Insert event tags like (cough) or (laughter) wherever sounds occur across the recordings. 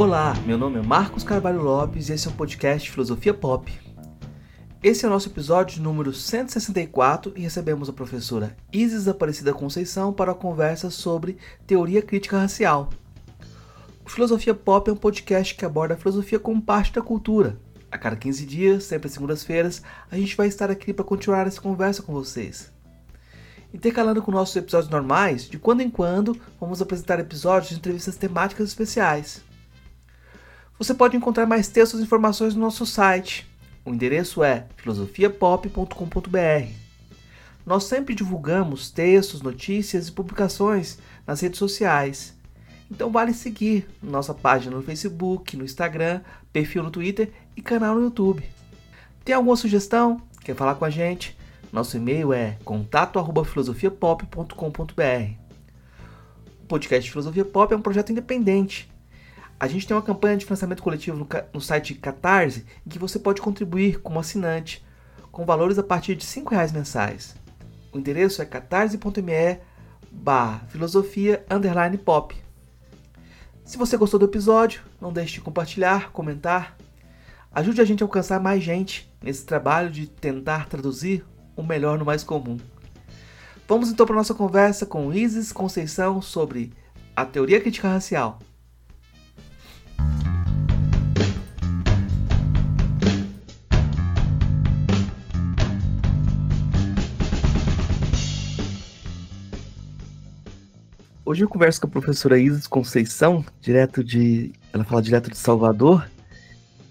Olá, meu nome é Marcos Carvalho Lopes e esse é um podcast Filosofia Pop. Esse é o nosso episódio número 164 e recebemos a professora Isis Aparecida Conceição para a conversa sobre teoria crítica racial. O Filosofia Pop é um podcast que aborda a filosofia como parte da cultura. A cada 15 dias, sempre às segundas-feiras, a gente vai estar aqui para continuar essa conversa com vocês. Intercalando com nossos episódios normais, de quando em quando vamos apresentar episódios de entrevistas temáticas especiais. Você pode encontrar mais textos e informações no nosso site. O endereço é filosofiapop.com.br. Nós sempre divulgamos textos, notícias e publicações nas redes sociais. Então vale seguir nossa página no Facebook, no Instagram, perfil no Twitter e canal no YouTube. Tem alguma sugestão? Quer falar com a gente? Nosso e-mail é contato@filosofiapop.com.br. O podcast Filosofia Pop é um projeto independente. A gente tem uma campanha de financiamento coletivo no, no site Catarse em que você pode contribuir como assinante, com valores a partir de R$ reais mensais. O endereço é catarse.me barra filosofia underline pop. Se você gostou do episódio, não deixe de compartilhar, comentar. Ajude a gente a alcançar mais gente nesse trabalho de tentar traduzir o melhor no mais comum. Vamos então para nossa conversa com Isis Conceição sobre a teoria crítica racial. Hoje eu converso com a professora Isis Conceição, direto de, ela fala direto de Salvador,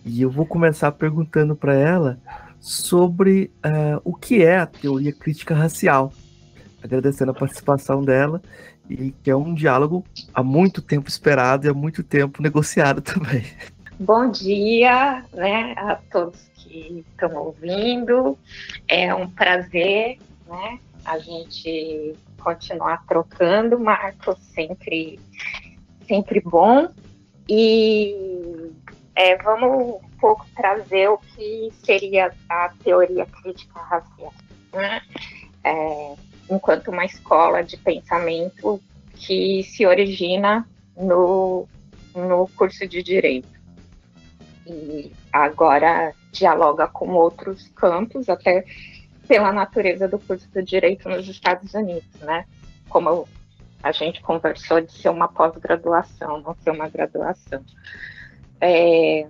e eu vou começar perguntando para ela sobre uh, o que é a teoria crítica racial, agradecendo a participação dela e que é um diálogo há muito tempo esperado e há muito tempo negociado (laughs) também. Bom dia, né, a todos que estão ouvindo. É um prazer, né, a gente continuar trocando, Marco, sempre, sempre bom. E é, vamos pouco trazer o que seria a teoria crítica racial, né? É, enquanto uma escola de pensamento que se origina no, no curso de direito. E agora dialoga com outros campos, até pela natureza do curso de direito nos Estados Unidos, né? Como a gente conversou de ser uma pós-graduação, não ser uma graduação. É,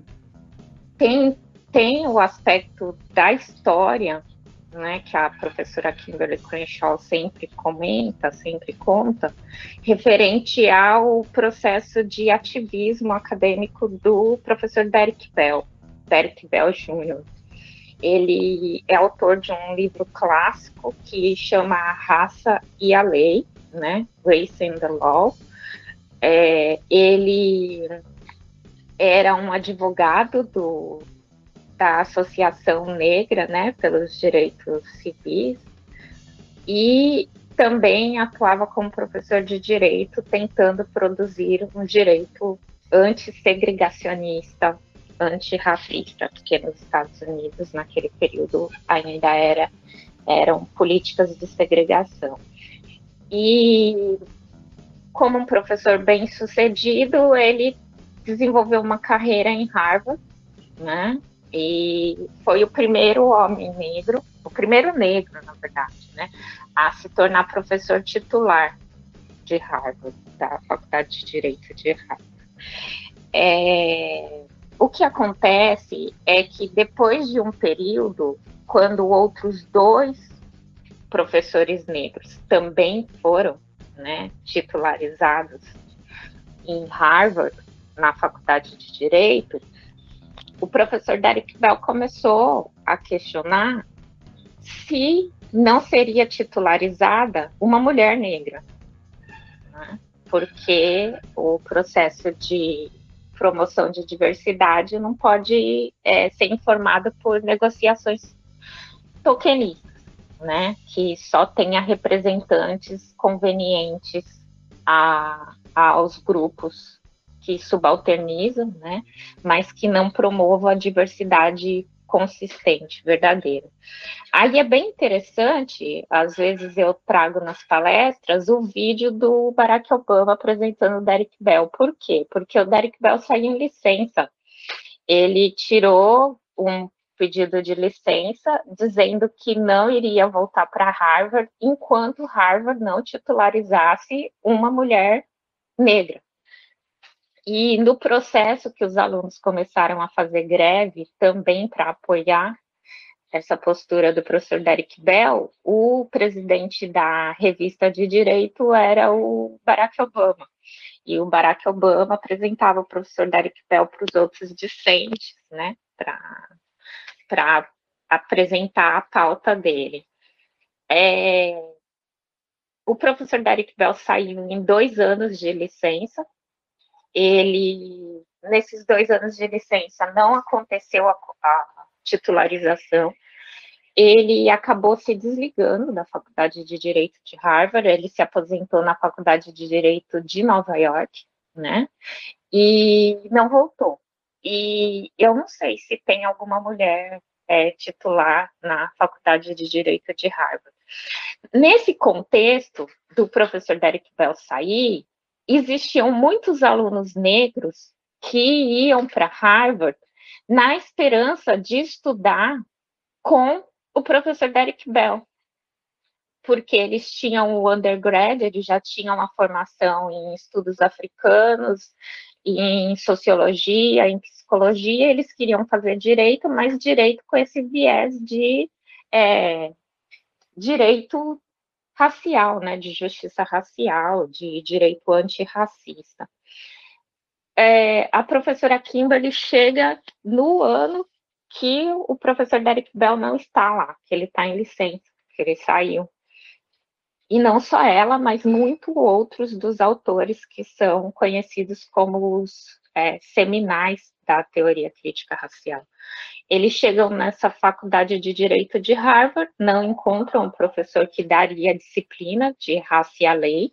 tem, tem o aspecto da história, né, que a professora Kimberly Crenshaw sempre comenta, sempre conta, referente ao processo de ativismo acadêmico do professor Derek Bell, Derek Bell Jr. Ele é autor de um livro clássico que chama A Raça e a Lei, né, Race and the Law. É, ele era um advogado do, da Associação Negra, né, pelos direitos civis, e também atuava como professor de direito, tentando produzir um direito antissegregacionista, antirracista, porque nos Estados Unidos, naquele período, ainda era, eram políticas de segregação. E como um professor bem sucedido, ele desenvolveu uma carreira em Harvard, né? E foi o primeiro homem negro, o primeiro negro, na verdade, né, a se tornar professor titular de Harvard, da Faculdade de Direito de Harvard. É, o que acontece é que depois de um período, quando outros dois professores negros também foram né, titularizados em Harvard, na Faculdade de Direito, o professor Derek Bell começou a questionar se não seria titularizada uma mulher negra, né? porque o processo de promoção de diversidade não pode é, ser informado por negociações tokenistas, né? que só tenha representantes convenientes a, aos grupos que subalternizam, né, mas que não promovam a diversidade consistente, verdadeiro. Aí é bem interessante, às vezes eu trago nas palestras o vídeo do Barack Obama apresentando o Derek Bell. Por quê? Porque o Derek Bell saiu em licença. Ele tirou um pedido de licença dizendo que não iria voltar para Harvard enquanto Harvard não titularizasse uma mulher negra. E no processo que os alunos começaram a fazer greve também para apoiar essa postura do professor Derek Bell, o presidente da revista de direito era o Barack Obama. E o Barack Obama apresentava o professor Derek Bell para os outros discentes, né, para apresentar a pauta dele. É, o professor Derek Bell saiu em dois anos de licença, ele, nesses dois anos de licença, não aconteceu a, a titularização, ele acabou se desligando da Faculdade de Direito de Harvard, ele se aposentou na Faculdade de Direito de Nova York, né? E não voltou. E eu não sei se tem alguma mulher é, titular na Faculdade de Direito de Harvard. Nesse contexto do professor Derek Bell sair, existiam muitos alunos negros que iam para Harvard na esperança de estudar com o professor Derek Bell, porque eles tinham o undergrad, eles já tinham uma formação em estudos africanos, em sociologia, em psicologia, eles queriam fazer direito, mas direito com esse viés de é, direito racial, né, de justiça racial, de direito antirracista. É, a professora Kimberly chega no ano que o professor Derek Bell não está lá, que ele está em licença, que ele saiu. E não só ela, mas muitos outros dos autores que são conhecidos como os é, seminais da teoria crítica racial. Eles chegam nessa faculdade de direito de Harvard, não encontram um professor que daria a disciplina de raça e a lei.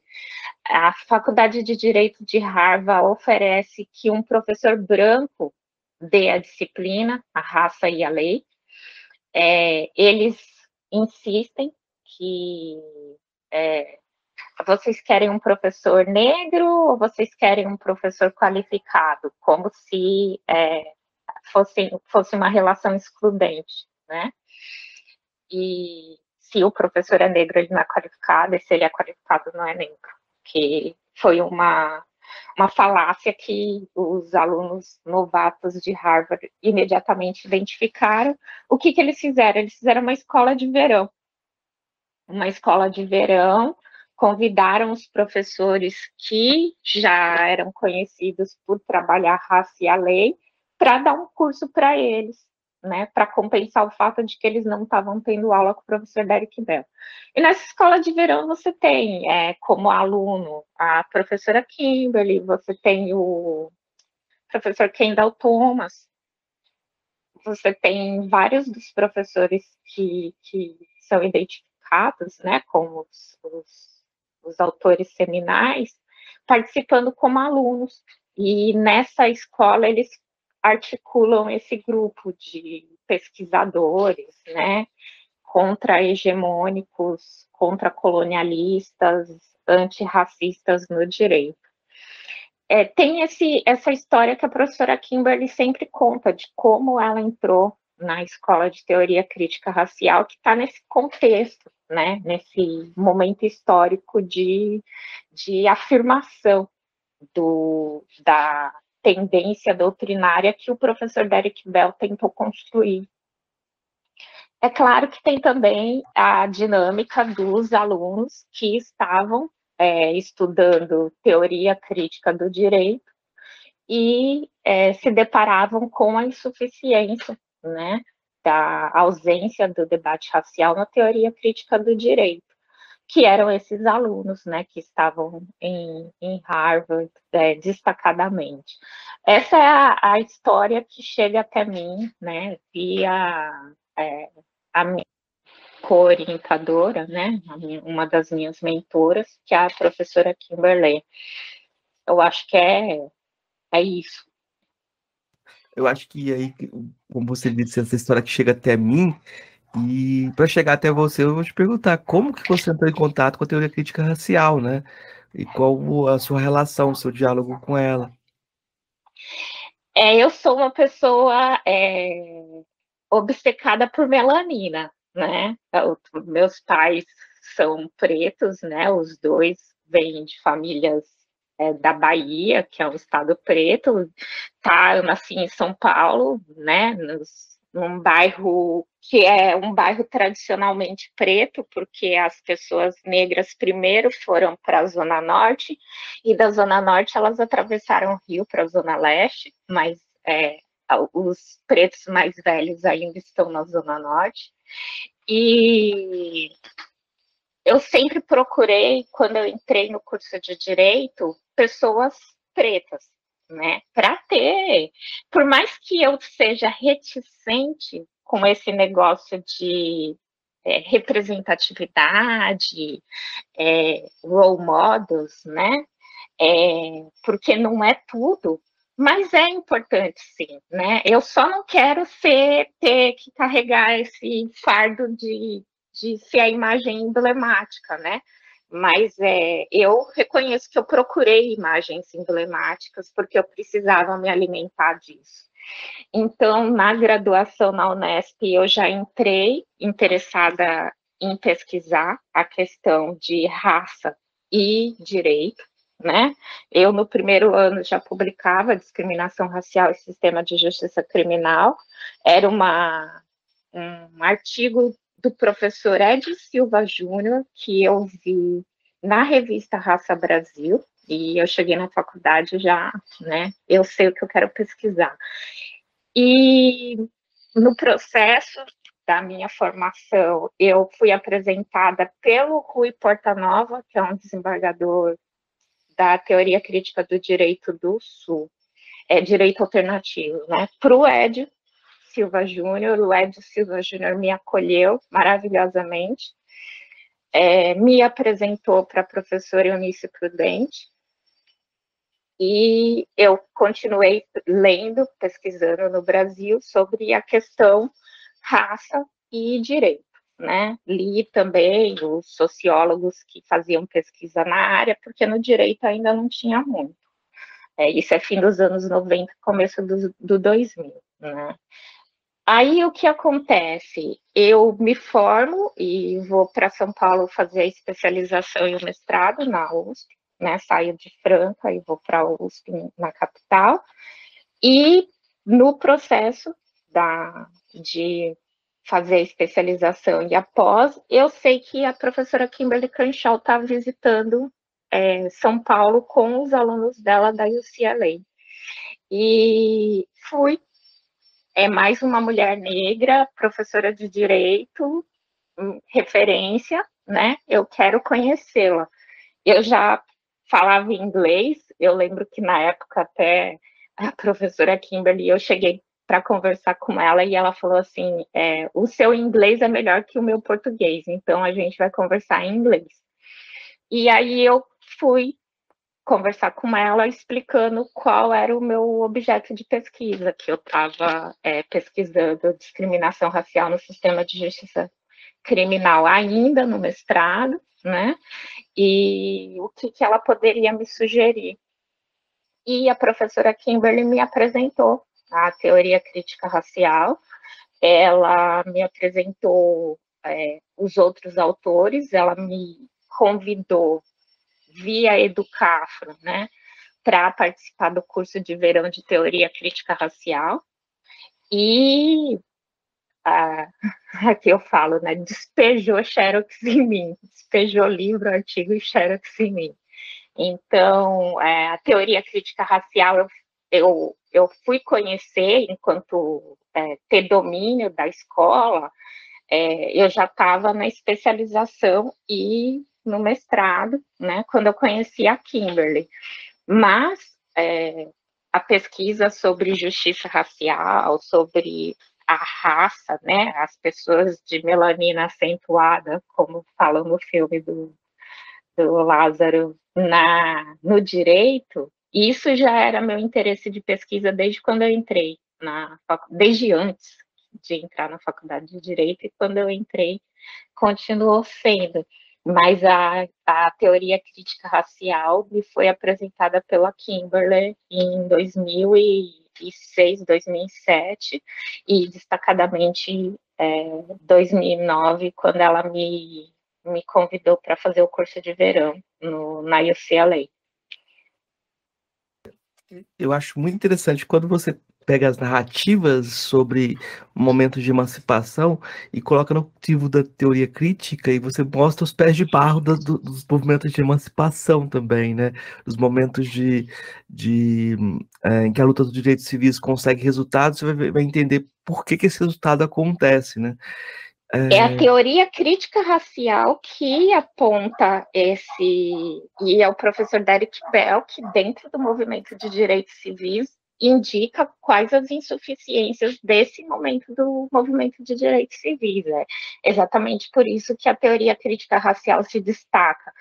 A faculdade de direito de Harvard oferece que um professor branco dê a disciplina, a raça e a lei. É, eles insistem que é, vocês querem um professor negro ou vocês querem um professor qualificado? Como se é, fosse, fosse uma relação excludente, né? E se o professor é negro, ele não é qualificado, e se ele é qualificado, não é negro. Que foi uma, uma falácia que os alunos novatos de Harvard imediatamente identificaram. O que, que eles fizeram? Eles fizeram uma escola de verão. Uma escola de verão convidaram os professores que já eram conhecidos por trabalhar raça e a lei para dar um curso para eles, né, para compensar o fato de que eles não estavam tendo aula com o professor Derek Bell. E nessa escola de verão você tem, é, como aluno, a professora Kimberly, você tem o professor Kendall Thomas, você tem vários dos professores que, que são identificados, né, como os, os os autores seminais, participando como alunos. E nessa escola eles articulam esse grupo de pesquisadores, né, contra-hegemônicos, contra-colonialistas, antirracistas no direito. É, tem esse, essa história que a professora Kimberly sempre conta de como ela entrou na escola de teoria crítica racial, que está nesse contexto né, nesse momento histórico de, de afirmação do, da tendência doutrinária que o professor Derek Bell tentou construir. É claro que tem também a dinâmica dos alunos que estavam é, estudando teoria crítica do direito e é, se deparavam com a insuficiência né, da ausência do debate racial na teoria crítica do direito, que eram esses alunos, né, que estavam em, em Harvard é, destacadamente. Essa é a, a, história que chega até mim, né, via é, a minha co-orientadora, né, minha, uma das minhas mentoras, que é a professora Kimberly. Eu acho que é, é isso. eu acho que aí, como você disse, essa história que chega até mim, e para chegar até você, eu vou te perguntar como que você entrou em contato com a teoria crítica racial, né? E qual a sua relação, o seu diálogo com ela? É, eu sou uma pessoa é, obcecada por melanina, né? meus pais são pretos, né? Os dois vêm de famílias é, da Bahia, que é um estado preto. Tá, eu nasci em São Paulo, né? Nos num bairro que é um bairro tradicionalmente preto, porque as pessoas negras primeiro foram para a Zona Norte, e da Zona Norte elas atravessaram o rio para a Zona Leste, mas é, os pretos mais velhos ainda estão na Zona Norte. E eu sempre procurei, quando eu entrei no curso de Direito, pessoas pretas, né? Para ter, por mais que eu seja reticente com esse negócio de é, representatividade, é, role models, né? É, porque não é tudo, mas é importante sim, né? Eu só não quero ser ter que carregar esse fardo de, de ser a imagem emblemática, né? Mas é, eu reconheço que eu procurei imagens emblemáticas porque eu precisava me alimentar disso. Então, na graduação na Unesp, eu já entrei interessada em pesquisar a questão de raça e direito, né? Eu, no primeiro ano, já publicava Discriminação Racial e Sistema de Justiça Criminal, era uma, um artigo do professor Ed Silva Júnior, que eu vi na revista Raça Brasil, e eu cheguei na faculdade já, né, eu sei o que eu quero pesquisar. E no processo da minha formação, eu fui apresentada pelo Rui Portanova, que é um desembargador da teoria crítica do direito do Sul, é direito alternativo, né, para o Ed Silva Júnior, o Ed Silva Júnior me acolheu maravilhosamente, é, me apresentou para a professora Eunice Prudente, e eu continuei lendo, pesquisando no Brasil sobre a questão raça e direito, né? Li também os sociólogos que faziam pesquisa na área, porque no direito ainda não tinha muito. É, isso é fim dos anos 90, começo do, do 2000, né? Aí o que acontece? Eu me formo e vou para São Paulo fazer a especialização e o mestrado na USP, né? Saio de Franca e vou para a USP na capital. E no processo da, de fazer a especialização e após, eu sei que a professora Kimberly Crenshaw está visitando é, São Paulo com os alunos dela da UCLA. E fui é mais uma mulher negra, professora de direito, hum, referência, né? Eu quero conhecê-la. Eu já falava inglês, eu lembro que na época até a professora Kimberly, eu cheguei para conversar com ela e ela falou assim: é, o seu inglês é melhor que o meu português, então a gente vai conversar em inglês. E aí eu fui conversar com ela explicando qual era o meu objeto de pesquisa, que eu estava é, pesquisando discriminação racial no sistema de justiça criminal ainda no mestrado, né? E o que, que ela poderia me sugerir. E a professora Kimberly me apresentou a teoria crítica racial, ela me apresentou é, os outros autores, ela me convidou via Educafro, né, para participar do curso de verão de teoria crítica racial. E ah, (laughs) aqui eu falo, né, despejou xerox em mim, despejou livro, artigo e xerox em mim. Então, é, a teoria crítica racial eu, eu, eu fui conhecer enquanto é, ter domínio da escola, é, eu já estava na especialização e no mestrado, né, quando eu conheci a Kimberly. Mas é, a pesquisa sobre justiça racial, sobre a raça, né, as pessoas de melanina acentuada, como falam no filme do, do Lázaro, na, no direito, isso já era meu interesse de pesquisa desde quando eu entrei na desde antes de entrar na faculdade de direito e quando eu entrei continuou sendo. Mas a, a teoria crítica racial me foi apresentada pela Kimberley em 2006, 2007 e destacadamente é, 2009, quando ela me, me convidou para fazer o curso de verão no, na UCLA. Eu acho muito interessante quando você pega as narrativas sobre momentos de emancipação e coloca no motivo da teoria crítica e você mostra os pés de barro do, do, dos movimentos de emancipação também, né? Os momentos de, de é, em que a luta dos direitos civis consegue resultados, você vai, vai entender por que, que esse resultado acontece, né? É... é a teoria crítica racial que aponta esse, e é o professor Derek Bell, que dentro do movimento de direitos civis indica quais as insuficiências desse momento do movimento de direitos civis. É exatamente por isso que a teoria crítica racial se destaca.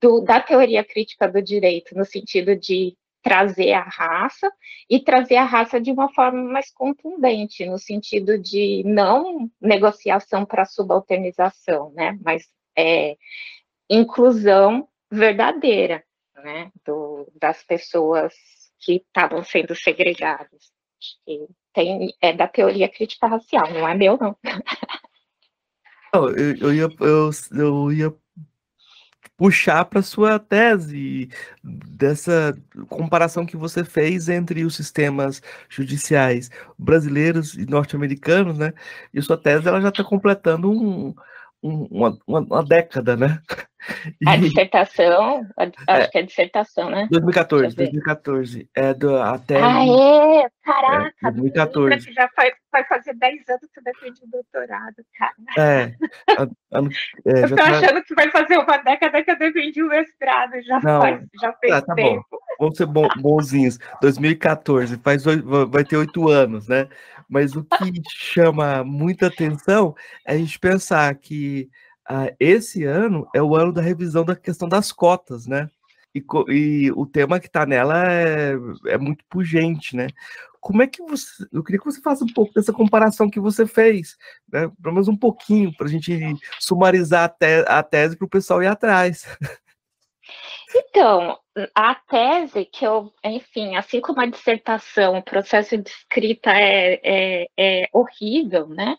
Do, da teoria crítica do direito, no sentido de trazer a raça e trazer a raça de uma forma mais contundente, no sentido de não negociação para subalternização, né, mas é, inclusão verdadeira, né, do, das pessoas que estavam sendo segregados. Tem, é da teoria crítica racial, não é meu. Não, (laughs) eu, eu, ia, eu, eu ia puxar para sua tese dessa comparação que você fez entre os sistemas judiciais brasileiros e norte-americanos, né? E sua tese ela já está completando um, uma, uma, uma, década, né? (laughs) A dissertação, acho é, que é dissertação, né? 2014, 2014. É do, até. Ah, é? Caraca! É, 2014. Que já vai, vai fazer 10 anos que você defende o doutorado, cara. É. Ano, é, eu tô tá... achando que vai fazer uma década que eu defendi o mestrado, já, Não, faz, já fez tá, tá tempo. Bom. Vamos ser bonzinhos. 2014, faz, vai ter oito anos, né? Mas o que chama muita atenção é a gente pensar que uh, esse ano é o ano da revisão da questão das cotas, né? E, e o tema que está nela é, é muito pungente, né? Como é que você. Eu queria que você faça um pouco dessa comparação que você fez, né? Pelo menos um pouquinho, para a gente sumarizar a, te, a tese para o pessoal ir atrás. (laughs) Então, a tese que eu, enfim, assim como a dissertação, o processo de escrita é, é, é horrível, né?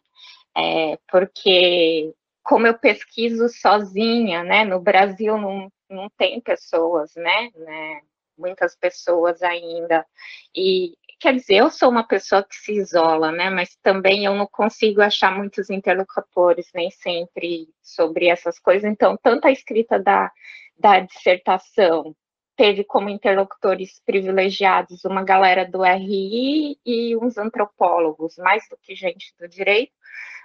É, porque como eu pesquiso sozinha, né? No Brasil não, não tem pessoas, né? né muitas pessoas ainda. E quer dizer, eu sou uma pessoa que se isola, né? Mas também eu não consigo achar muitos interlocutores, nem sempre sobre essas coisas. Então, tanto a escrita da da dissertação teve como interlocutores privilegiados uma galera do RI e uns antropólogos, mais do que gente do direito,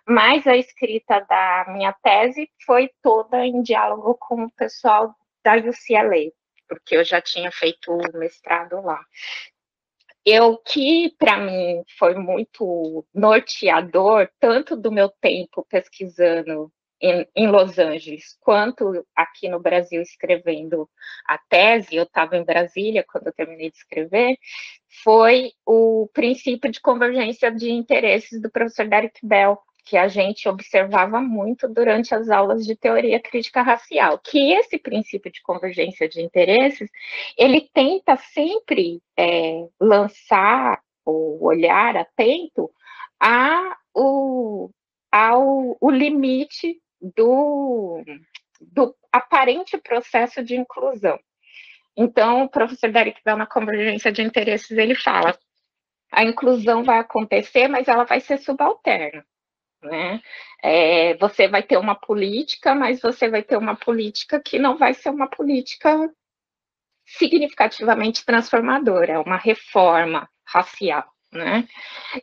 mas a escrita da minha tese foi toda em diálogo com o pessoal da UCLA, porque eu já tinha feito o mestrado lá. Eu que para mim foi muito norteador tanto do meu tempo pesquisando em, em, Los Angeles, quanto aqui no Brasil escrevendo a tese, eu estava em Brasília quando eu terminei de escrever, foi o princípio de convergência de interesses do professor Derek Bell, que a gente observava muito durante as aulas de teoria crítica racial, que esse princípio de convergência de interesses, ele tenta sempre é, lançar o olhar atento a o, ao o limite do, do aparente processo de inclusão. Então, o professor Derek Bell, na convergência de interesses, ele fala: a inclusão vai acontecer, mas ela vai ser subalterna. Né? É, você vai ter uma política, mas você vai ter uma política que não vai ser uma política significativamente transformadora, é uma reforma racial. Né?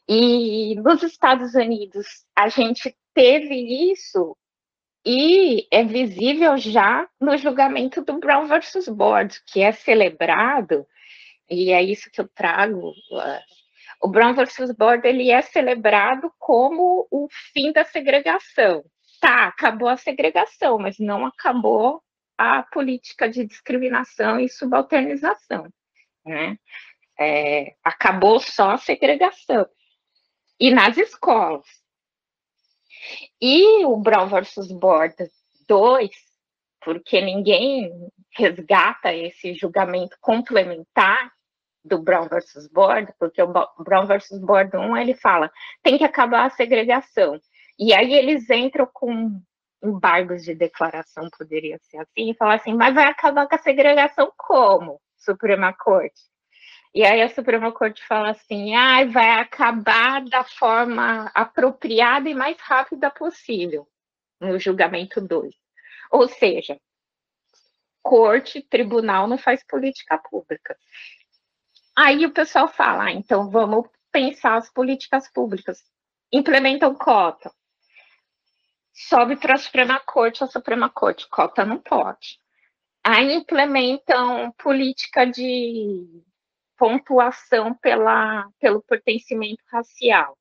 E nos Estados Unidos, a gente teve isso e é visível já no julgamento do Brown versus Board, que é celebrado, e é isso que eu trago. Uh, o Brown versus Board ele é celebrado como o fim da segregação. Tá, acabou a segregação, mas não acabou a política de discriminação e subalternização. Né? É, acabou só a segregação. e nas escolas. E o Brown versus Board 2, porque ninguém resgata esse julgamento complementar do Brown versus Board, porque o Brown versus Board 1 ele fala tem que acabar a segregação. E aí eles entram com embargos de declaração, poderia ser assim, e falar assim, mas vai acabar com a segregação como, Suprema Corte? E aí a Suprema Corte fala assim, ah, vai acabar da forma apropriada e mais rápida possível, no julgamento 2. Ou seja, corte, tribunal não faz política pública. Aí o pessoal fala, ah, então vamos pensar as políticas públicas. Implementam cota. Sobe para a Suprema Corte, a Suprema Corte, cota não pode. Aí implementam política de pontuação pela, pelo pertencimento racial.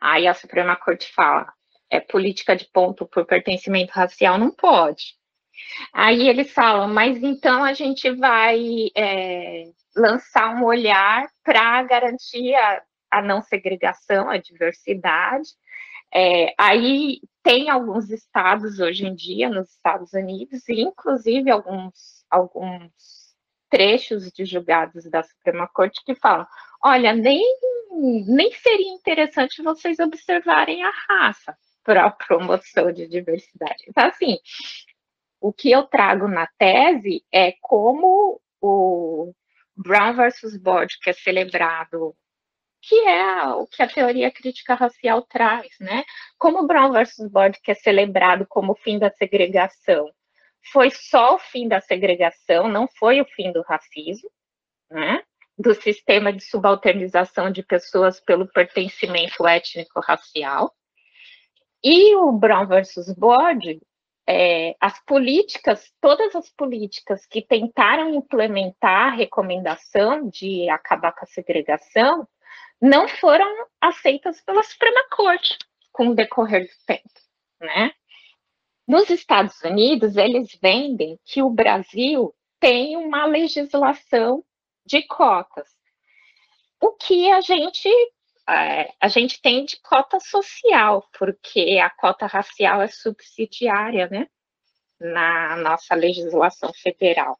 Aí a Suprema Corte fala, é política de ponto por pertencimento racial, não pode. Aí eles falam, mas então a gente vai é, lançar um olhar para garantir a, a, não segregação, a diversidade. É, aí tem alguns estados hoje em dia, nos Estados Unidos, inclusive alguns, alguns trechos de julgados da Suprema Corte que falam: olha, nem, nem seria interessante vocês observarem a raça para a promoção de diversidade. Então, assim, o que eu trago na tese é como o Brown versus Board, que é celebrado, que é o que a teoria crítica racial traz, né? Como Brown versus Board, que é celebrado como o fim da segregação, foi só o fim da segregação, não foi o fim do racismo, né? do sistema de subalternização de pessoas pelo pertencimento étnico-racial. E o Brown versus Board, é, as políticas, todas as políticas que tentaram implementar a recomendação de acabar com a segregação, não foram aceitas pela Suprema Corte com o decorrer do tempo, né? Nos Estados Unidos, eles vendem que o Brasil tem uma legislação de cotas. O que a gente é, a gente tem de cota social, porque a cota racial é subsidiária, né, na nossa legislação federal.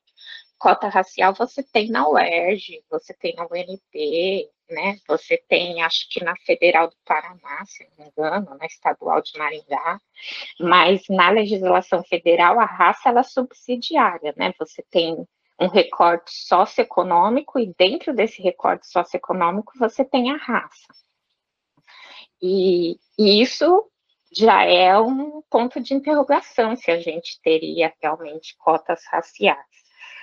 Cota racial você tem na UERJ, você tem na UNP, né? Você tem, acho que na Federal do Paraná, se não me engano, na Estadual de Maringá, mas na legislação federal a raça ela é subsidiária, né? Você tem um recorte socioeconômico e dentro desse recorte socioeconômico você tem a raça. E, e isso já é um ponto de interrogação se a gente teria realmente cotas raciais.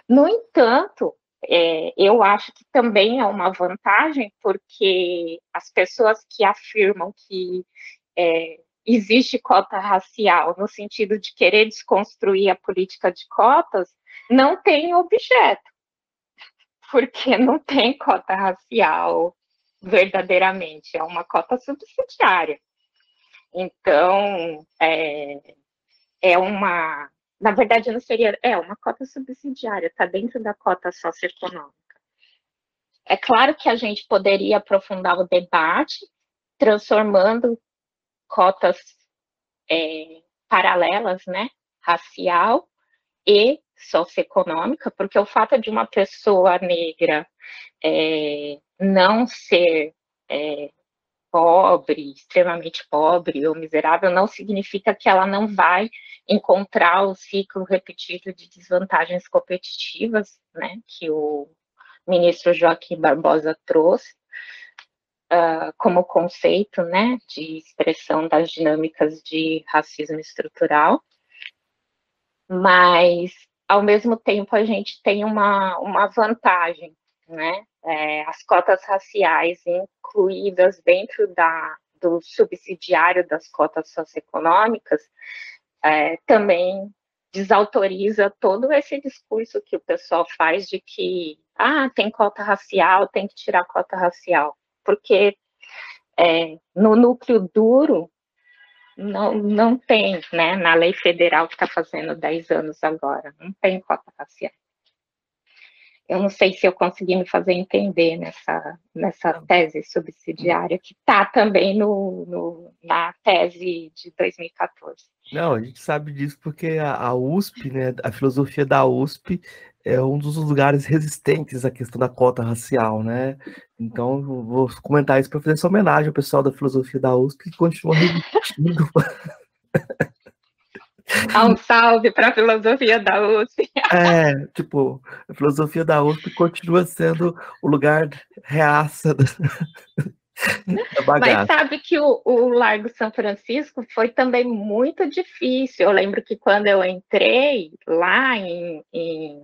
No entanto, é, eu acho que também é uma vantagem, porque as pessoas que afirmam que é, existe cota racial, no sentido de querer desconstruir a política de cotas, não tem objeto, (laughs) porque não tem cota racial verdadeiramente, é uma cota subsidiária. Então, é, é uma na verdade, não seria. É uma cota subsidiária, está dentro da cota socioeconômica. É claro que a gente poderia aprofundar o debate, transformando cotas é, paralelas, né, racial e socioeconômica, porque o fato de uma pessoa negra é, não ser é, pobre, extremamente pobre ou miserável, não significa que ela não vai encontrar o ciclo repetido de desvantagens competitivas, né, que o ministro Joaquim Barbosa trouxe uh, como conceito, né, de expressão das dinâmicas de racismo estrutural, mas ao mesmo tempo a gente tem uma, uma vantagem, né, é, as cotas raciais incluídas dentro da, do subsidiário das cotas socioeconômicas é, também desautoriza todo esse discurso que o pessoal faz de que ah, tem cota racial, tem que tirar cota racial, porque é, no núcleo duro não, não tem, né, na lei federal que está fazendo 10 anos agora, não tem cota racial. Eu não sei se eu consegui me fazer entender nessa, nessa tese subsidiária, que está também no, no, na tese de 2014. Não, a gente sabe disso porque a, a USP, né, a filosofia da USP é um dos lugares resistentes à questão da cota racial, né? Então, vou comentar isso para fazer essa homenagem ao pessoal da filosofia da USP que continua (laughs) resistindo. Um salve para a filosofia da USP. É, tipo, a filosofia da USP continua sendo o lugar reaça (laughs) da, Mas sabe que o, o, Largo São Francisco foi também muito difícil. Eu lembro que quando eu entrei lá em, em,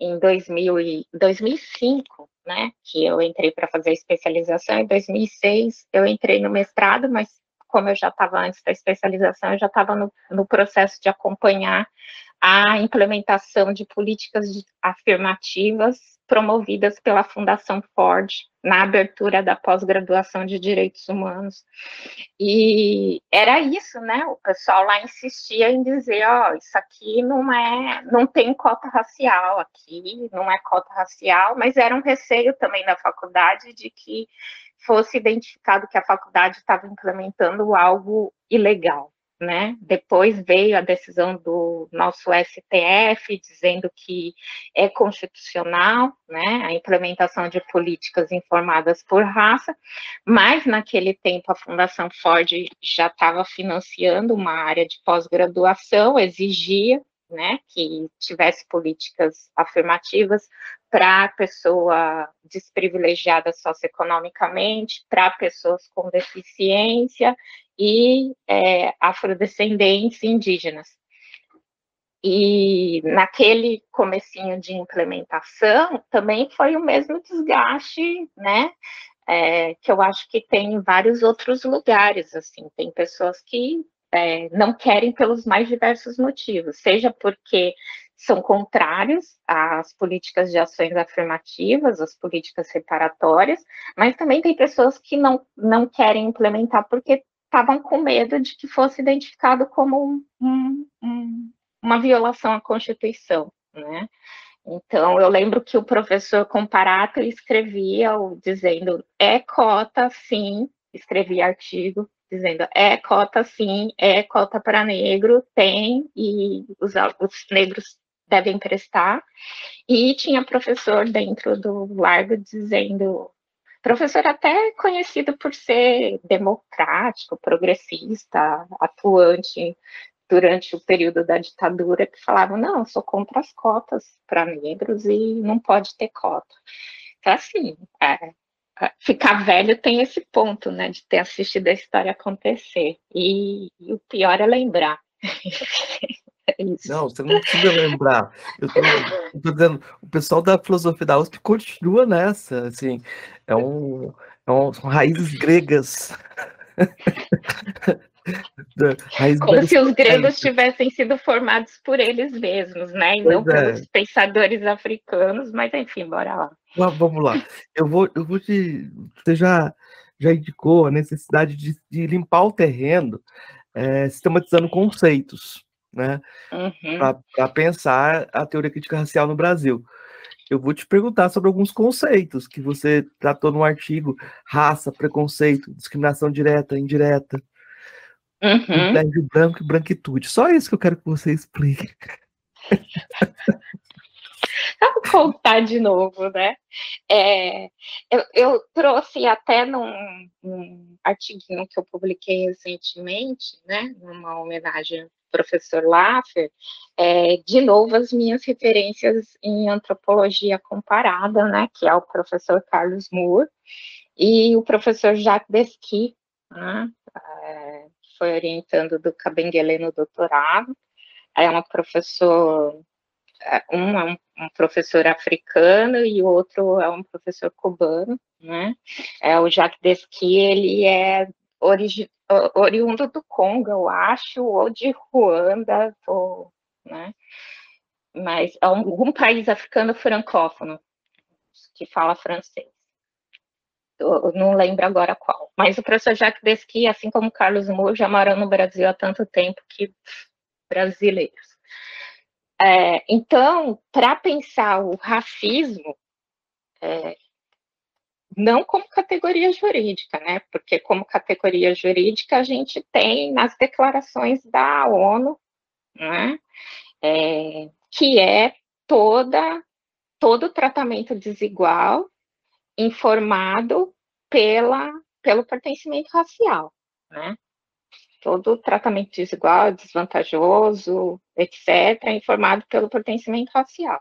em 2000 e, 2005, né, que eu entrei para fazer especialização, em 2006 eu entrei no mestrado, mas como eu já estava antes da especialização, eu já estava no, no processo de acompanhar a implementação de políticas afirmativas promovidas pela Fundação Ford na abertura da pós-graduação de Direitos Humanos. E era isso, né? O pessoal lá insistia em dizer, ó, oh, isso aqui não é, não tem cota racial aqui, não é cota racial, mas era um receio também da faculdade de que fosse identificado que a faculdade estava implementando algo ilegal. Né? Depois veio a decisão do nosso STF dizendo que é constitucional, né, a implementação de políticas informadas por raça, mas naquele tempo a Fundação Ford já estava financiando uma área de pós-graduação, exigia né, que tivesse políticas afirmativas para pessoa desprivilegiada socioeconomicamente, para pessoas com deficiência e é, afrodescendentes indígenas. E naquele comecinho de implementação também foi o mesmo desgaste, né? É, que eu acho que tem em vários outros lugares, assim, tem pessoas que é, não querem pelos mais diversos motivos, seja porque são contrários às políticas de ações afirmativas, às políticas reparatórias, mas também tem pessoas que não, não querem implementar porque estavam com medo de que fosse identificado como um, um, uma violação à Constituição, né? Então, eu lembro que o professor Comparato escrevia dizendo, é cota, sim, escrevia artigo, dizendo é cota sim, é cota para negro, tem, e os, os negros devem prestar. E tinha professor dentro do largo dizendo, professor até conhecido por ser democrático, progressista, atuante durante o período da ditadura, que falavam, não, sou contra as cotas para negros e não pode ter cota. Então, assim, é, ficar velho tem esse ponto, né, de ter assistido a história acontecer. E, e o pior é lembrar. (laughs) é não, você não precisa lembrar. Eu tô, eu tô, dizendo, o pessoal da filosofia da USP continua nessa, assim, é um, é um são raízes gregas. (laughs) Como se os gregos tivessem sido formados por eles mesmos, né? E pois não é. pelos pensadores africanos, mas enfim, bora lá. Vamos lá. Eu vou, eu vou te. Você já, já indicou a necessidade de, de limpar o terreno, é, sistematizando conceitos, né? Uhum. Para pensar a teoria crítica racial no Brasil. Eu vou te perguntar sobre alguns conceitos que você tratou no artigo: raça, preconceito, discriminação direta, indireta, Uhum. branco e branquitude. Só isso que eu quero que você explique. Vamos contar de novo, né? É, eu, eu, trouxe até num, num artiguinho que eu publiquei recentemente, né? Numa homenagem ao professor Laffer, é, de novo as minhas referências em antropologia comparada, né? Que é o professor Carlos Moore e o professor Jacques Desqui, né? É, foi orientando do Cabenguele no doutorado. É uma professor, é, um é um, um, professor africano e o outro é um professor cubano, né? É o Jacques Desqui, ele é origi, oriundo do Congo, eu acho, ou de Ruanda, ou, né? Mas é um, um país africano francófono que fala francês não lembro agora qual. Mas o professor Jacques Desqui, assim como Carlos Moore, já moram no Brasil há tanto tempo que brasileiros. É, então, para pensar o racismo, é, não como categoria jurídica, né? Porque como categoria jurídica a gente tem nas declarações da ONU, né? É, que é toda todo tratamento desigual informado pela pelo pertencimento racial, né? Todo tratamento desigual, desvantajoso, etc., é informado pelo pertencimento racial.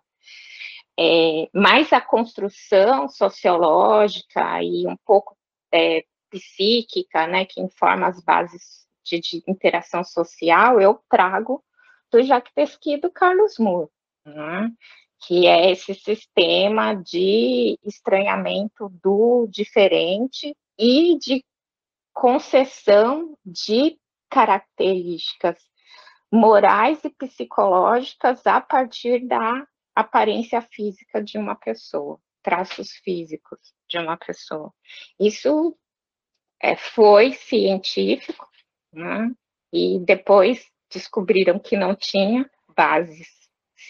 É, mas a construção sociológica e um pouco é, psíquica, né, que informa as bases de, de, interação social, eu trago do Jacques Pesquet e do Carlos Moore, né, que é esse sistema de estranhamento do diferente e de concessão de características morais e psicológicas a partir da aparência física de uma pessoa, traços físicos de uma pessoa. Isso é, foi científico, né? e depois descobriram que não tinha bases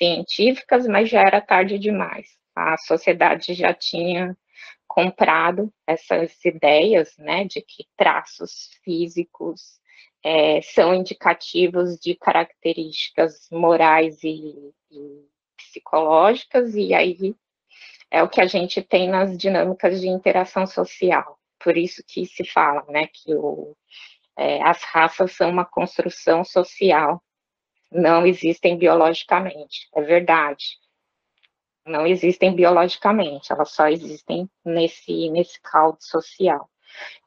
científicas, mas já era tarde demais. A sociedade já tinha comprado essas ideias, né, de que traços físicos é, são indicativos de características morais e, e psicológicas, e aí é o que a gente tem nas dinâmicas de interação social. Por isso que se fala, né, que o, é, as raças são uma construção social, não existem biologicamente, é verdade. Não existem biologicamente, elas só existem nesse, nesse caldo social.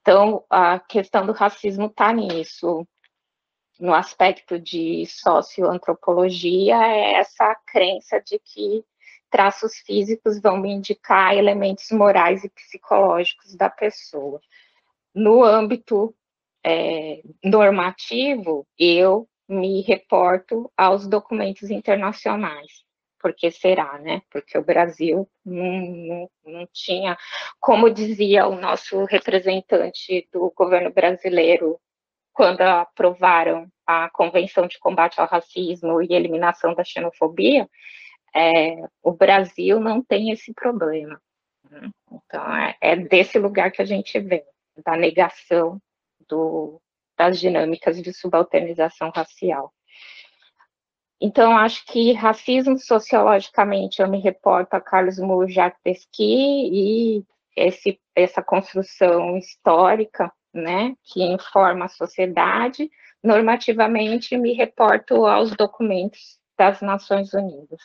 Então, a questão do racismo está nisso, no aspecto de socioantropologia, é essa crença de que traços físicos vão indicar elementos morais e psicológicos da pessoa. No âmbito é, normativo, eu me reporto aos documentos internacionais. Porque será, né? Porque o Brasil não, não, não tinha, como dizia o nosso representante do governo brasileiro, quando aprovaram a Convenção de Combate ao Racismo e Eliminação da Xenofobia, é, o Brasil não tem esse problema. Então, é, é, desse lugar que a gente vem, da negação do, das dinâmicas de subalternização racial. Então, acho que racismo sociologicamente, eu me reporto a Carlos Moore Jacques Pesquet e esse, essa construção histórica né, que informa a sociedade, normativamente me reporto aos documentos das Nações Unidas.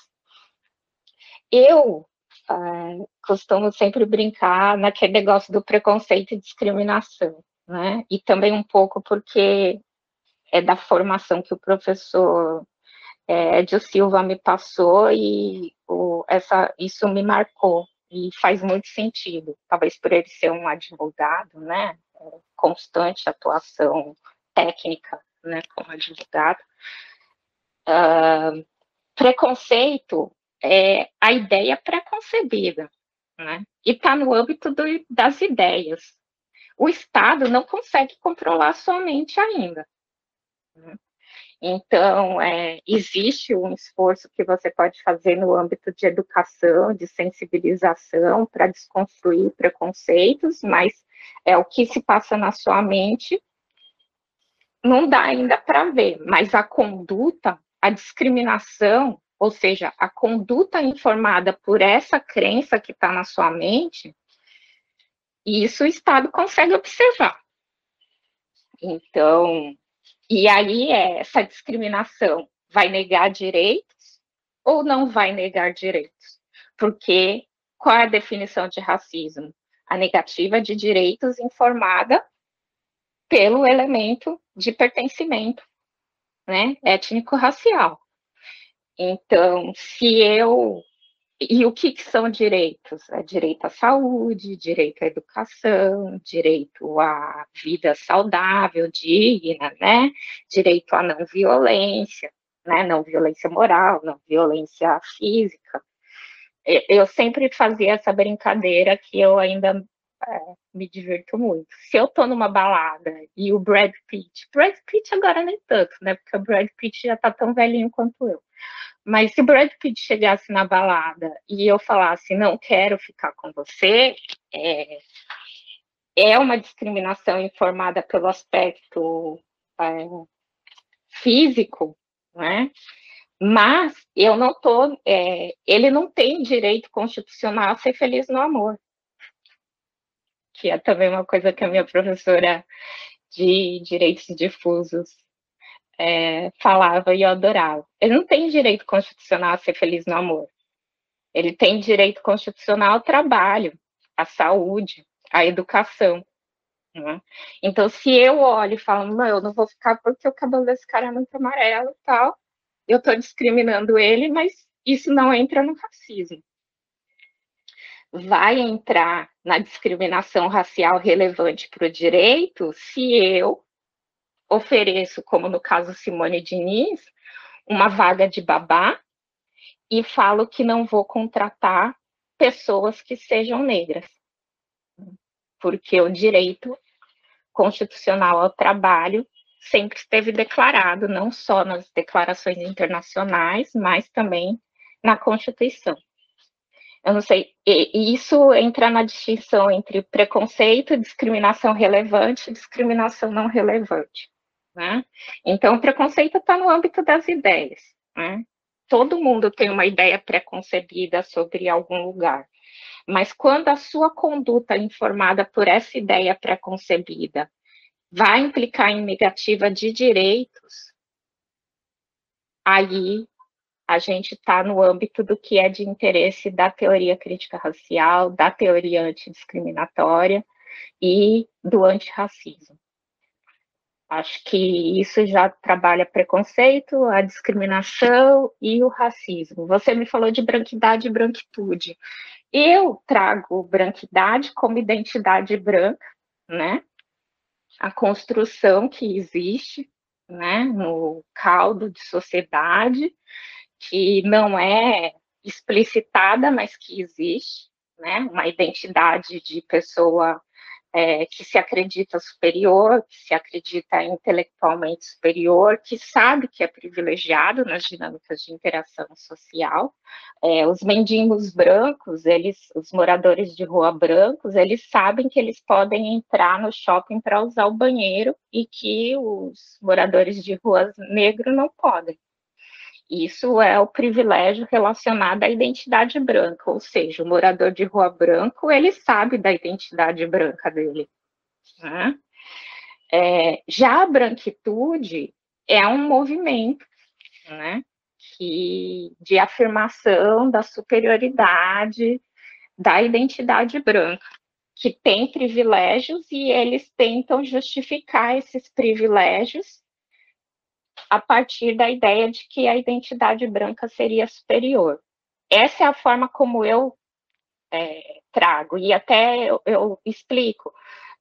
Eu uh, costumo sempre brincar naquele negócio do preconceito e discriminação, né, e também um pouco porque é da formação que o professor é, Edio Silva me passou e o, essa, isso me marcou e faz muito sentido, talvez por ele ser um advogado, né, constante atuação técnica, né, como advogado. Uh, preconceito é a ideia pré-concebida, né, e está no âmbito do, das ideias. O Estado não consegue controlar sua mente ainda. Né? Então, é, existe um esforço que você pode fazer no âmbito de educação, de sensibilização, para desconstruir preconceitos, mas é o que se passa na sua mente, não dá ainda para ver, mas a conduta, a discriminação, ou seja, a conduta informada por essa crença que está na sua mente, isso o Estado consegue observar. Então, e aí é essa discriminação vai negar direitos ou não vai negar direitos? Porque qual é a definição de racismo? A negativa de direitos informada pelo elemento de pertencimento, né, étnico-racial. Então, se eu e o que, que, são direitos? É direito à saúde, direito à educação, direito à vida saudável, digna, né? Direito à não violência, né? Não violência moral, não violência física. Eu sempre fazia essa brincadeira que eu ainda é, me divirto muito. Se eu tô numa balada e o Brad Pitt, Brad Pitt agora nem tanto, né? Porque o Brad Pitt já tá tão velhinho quanto eu. Mas se o Brad Pitt chegasse na balada e eu falasse, não quero ficar com você, é, é uma discriminação informada pelo aspecto é, físico, né? Mas eu não tô, é, ele não tem direito constitucional a ser feliz no amor, que é também uma coisa que a minha professora de direitos difusos é, falava e eu adorava. Ele não tem direito constitucional a ser feliz no amor. Ele tem direito constitucional ao trabalho, à saúde, à educação. Né? Então, se eu olho e falo, não, eu não vou ficar porque o cabelo desse cara é muito amarelo e tal, eu estou discriminando ele, mas isso não entra no racismo. Vai entrar na discriminação racial relevante para o direito se eu ofereço, como no caso Simone Diniz, uma vaga de babá e falo que não vou contratar pessoas que sejam negras, porque o direito constitucional ao trabalho sempre esteve declarado, não só nas declarações internacionais, mas também na Constituição. Eu não sei, e isso entra na distinção entre preconceito, discriminação relevante e discriminação não relevante. Né? Então, o preconceito está no âmbito das ideias. Né? Todo mundo tem uma ideia preconcebida sobre algum lugar. Mas quando a sua conduta informada por essa ideia preconcebida vai implicar em negativa de direitos, aí a gente está no âmbito do que é de interesse da teoria crítica racial, da teoria antidiscriminatória e do antirracismo. Acho que isso já trabalha preconceito, a discriminação e o racismo. Você me falou de branquidade e branquitude. Eu trago branquidade como identidade branca, né? A construção que existe, né, no caldo de sociedade, que não é explicitada, mas que existe, né? Uma identidade de pessoa é, que se acredita superior, que se acredita intelectualmente superior, que sabe que é privilegiado nas dinâmicas de interação social. É, os mendigos brancos, eles, os moradores de rua brancos, eles sabem que eles podem entrar no shopping para usar o banheiro e que os moradores de ruas negros não podem. Isso é o privilégio relacionado à identidade branca, ou seja, o morador de rua branco, ele sabe da identidade branca dele. Né? É, já a branquitude é um movimento né, que, de afirmação da superioridade da identidade branca, que tem privilégios e eles tentam justificar esses privilégios a partir da ideia de que a identidade branca seria superior. Essa é a forma como eu é, trago, e até eu, eu explico.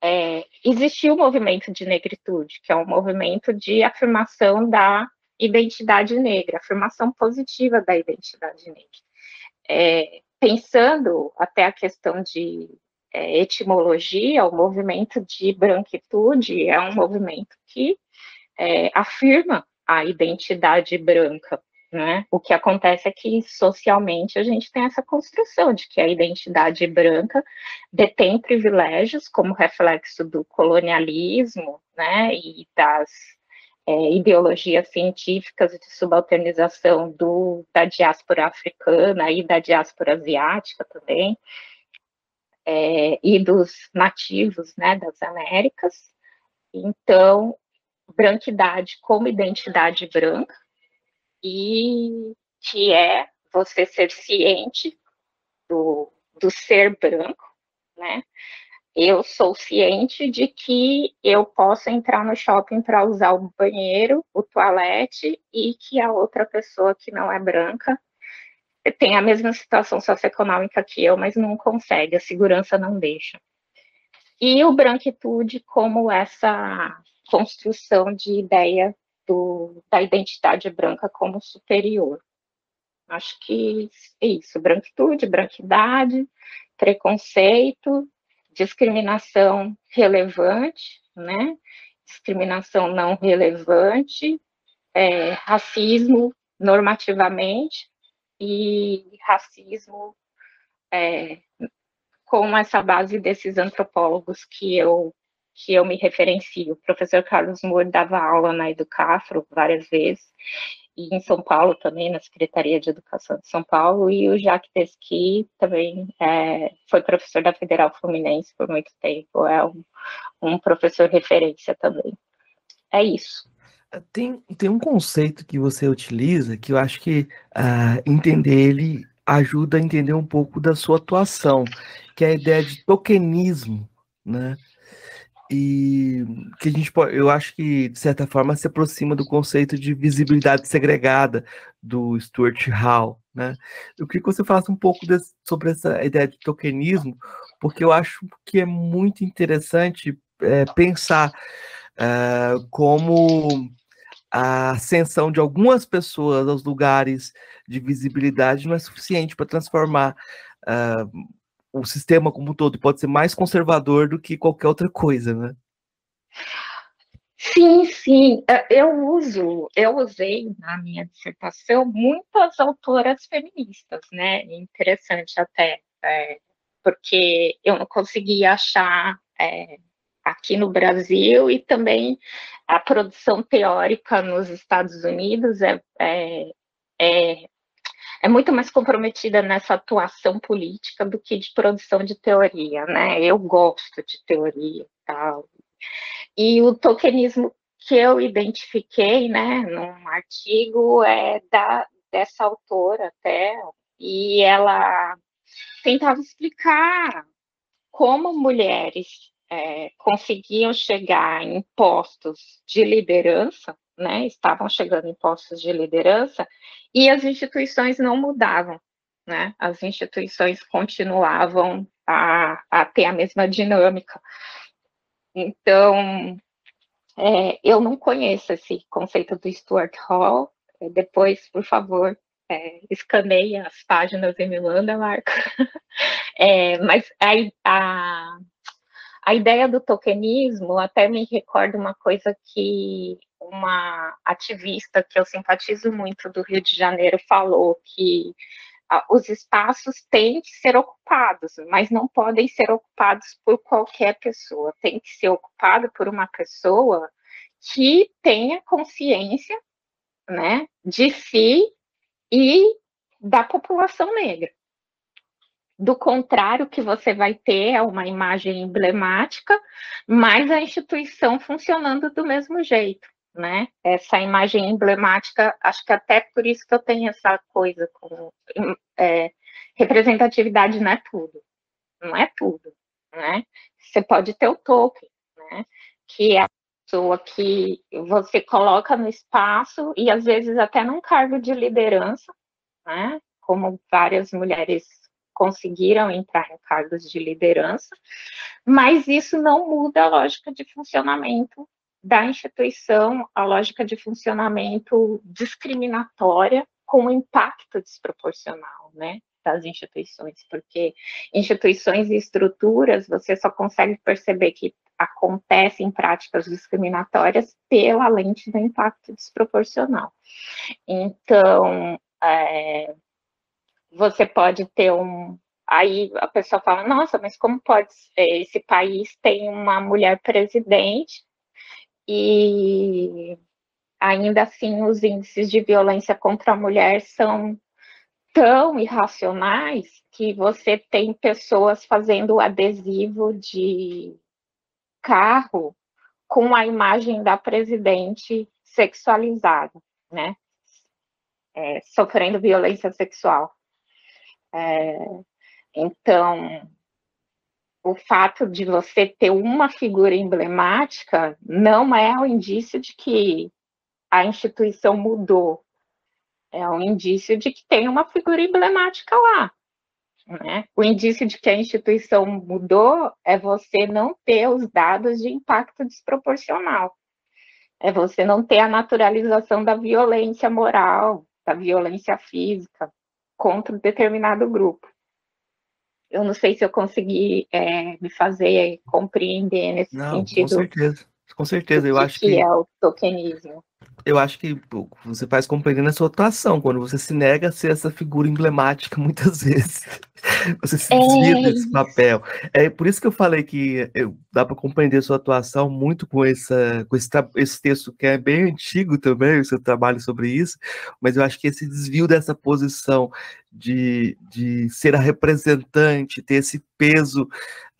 É, existiu o movimento de negritude, que é um movimento de afirmação da identidade negra, afirmação positiva da identidade negra. É, pensando até a questão de é, etimologia, o movimento de branquitude é um movimento que é, afirma a identidade branca. Né? O que acontece é que socialmente a gente tem essa construção de que a identidade branca detém privilégios como reflexo do colonialismo né? e das é, ideologias científicas de subalternização do, da diáspora africana e da diáspora asiática também, é, e dos nativos né, das Américas. Então, branquidade como identidade branca, e que é você ser ciente do, do ser branco, né? Eu sou ciente de que eu posso entrar no shopping para usar o banheiro, o toalete, e que a outra pessoa que não é branca tem a mesma situação socioeconômica que eu, mas não consegue, a segurança não deixa. E o branquitude como essa construção de ideia do, da identidade branca como superior. Acho que é isso, branquitude, branquidade, preconceito, discriminação relevante, né? Discriminação não relevante, é, racismo normativamente e racismo é, com essa base desses antropólogos que eu que eu me referencio. O professor Carlos Moore dava aula na Educafro várias vezes, e em São Paulo também, na Secretaria de Educação de São Paulo, e o Jacques Tesqui também é, foi professor da Federal Fluminense por muito tempo, é um, um professor referência também. É isso. Tem, tem um conceito que você utiliza que eu acho que uh, entender ele ajuda a entender um pouco da sua atuação, que é a ideia de tokenismo, né? E que a gente pode, eu acho que, de certa forma, se aproxima do conceito de visibilidade segregada do Stuart Hall, né? Eu queria que você falasse um pouco sobre essa ideia de tokenismo, porque eu acho que é muito interessante é, pensar é, como a ascensão de algumas pessoas aos lugares de visibilidade não é suficiente para transformar uh, o sistema como um todo pode ser mais conservador do que qualquer outra coisa, né? Sim, sim. É, eu uso, eu usei na minha dissertação muitas autoras feministas, né? Interessante até, é, porque eu não conseguia achar é, aqui no Brasil e também a produção teórica nos Estados Unidos é, é, é é muito mais comprometida nessa atuação política do que de produção de teoria, né? Eu gosto de teoria e tal. E o tokenismo que eu identifiquei, né, num artigo é da dessa autora até, e ela tentava explicar como mulheres é, conseguiam chegar em postos de liderança né, estavam chegando em postos de liderança e as instituições não mudavam, né? As instituições continuavam a, a ter a mesma dinâmica. Então, é, eu não conheço esse conceito do Stuart Hall. Depois, por favor, é, escaneie as páginas e me manda, Marco. (laughs) É, mas a, a, a ideia do tokenismo até me recorda uma coisa que uma ativista que eu simpatizo muito do Rio de Janeiro falou que ah, os espaços têm que ser ocupados, mas não podem ser ocupados por qualquer pessoa. Tem que ser ocupado por uma pessoa que tenha consciência, né, de si e da população negra. Do contrário, o que você vai ter é uma imagem emblemática, mas a instituição funcionando do mesmo jeito né? Essa imagem emblemática, acho que até por isso que eu tenho essa coisa com é, representatividade não é tudo, não é tudo, né? Você pode ter o token, né? Que é a pessoa que você coloca no espaço e às vezes até num cargo de liderança, né? Como várias mulheres conseguiram entrar em cargos de liderança, mas isso não muda a lógica de funcionamento da instituição a lógica de funcionamento discriminatória com impacto desproporcional, né, das instituições, porque instituições e estruturas você só consegue perceber que acontecem práticas discriminatórias pela lente do impacto desproporcional. Então, é, você pode ter um, Aí a pessoa fala, nossa, mas como pode esse país tem uma mulher presidente e ainda assim os índices de violência contra a mulher são tão irracionais que você tem pessoas fazendo adesivo de carro com a imagem da presidente sexualizada, né? É, sofrendo violência sexual. É, então, o fato de você ter uma figura emblemática não é o um indício de que a instituição mudou. É um indício de que tem uma figura emblemática lá. Né? O indício de que a instituição mudou é você não ter os dados de impacto desproporcional. É você não ter a naturalização da violência moral, da violência física contra um determinado grupo. Eu não sei se eu consegui é, me fazer compreender nesse não, sentido. Com certeza, com certeza. Eu que acho que, que é o tokenismo eu acho que você faz compreendendo a sua atuação, quando você se nega a ser essa figura emblemática (laughs) muitas vezes. Você se desvia é desse papel. É por isso que eu falei que eu, dá para compreender a sua atuação muito com, essa, com esse, esse texto que é bem antigo também, o seu trabalho sobre isso, mas eu acho que esse desvio dessa posição de, de ser a representante, ter esse peso,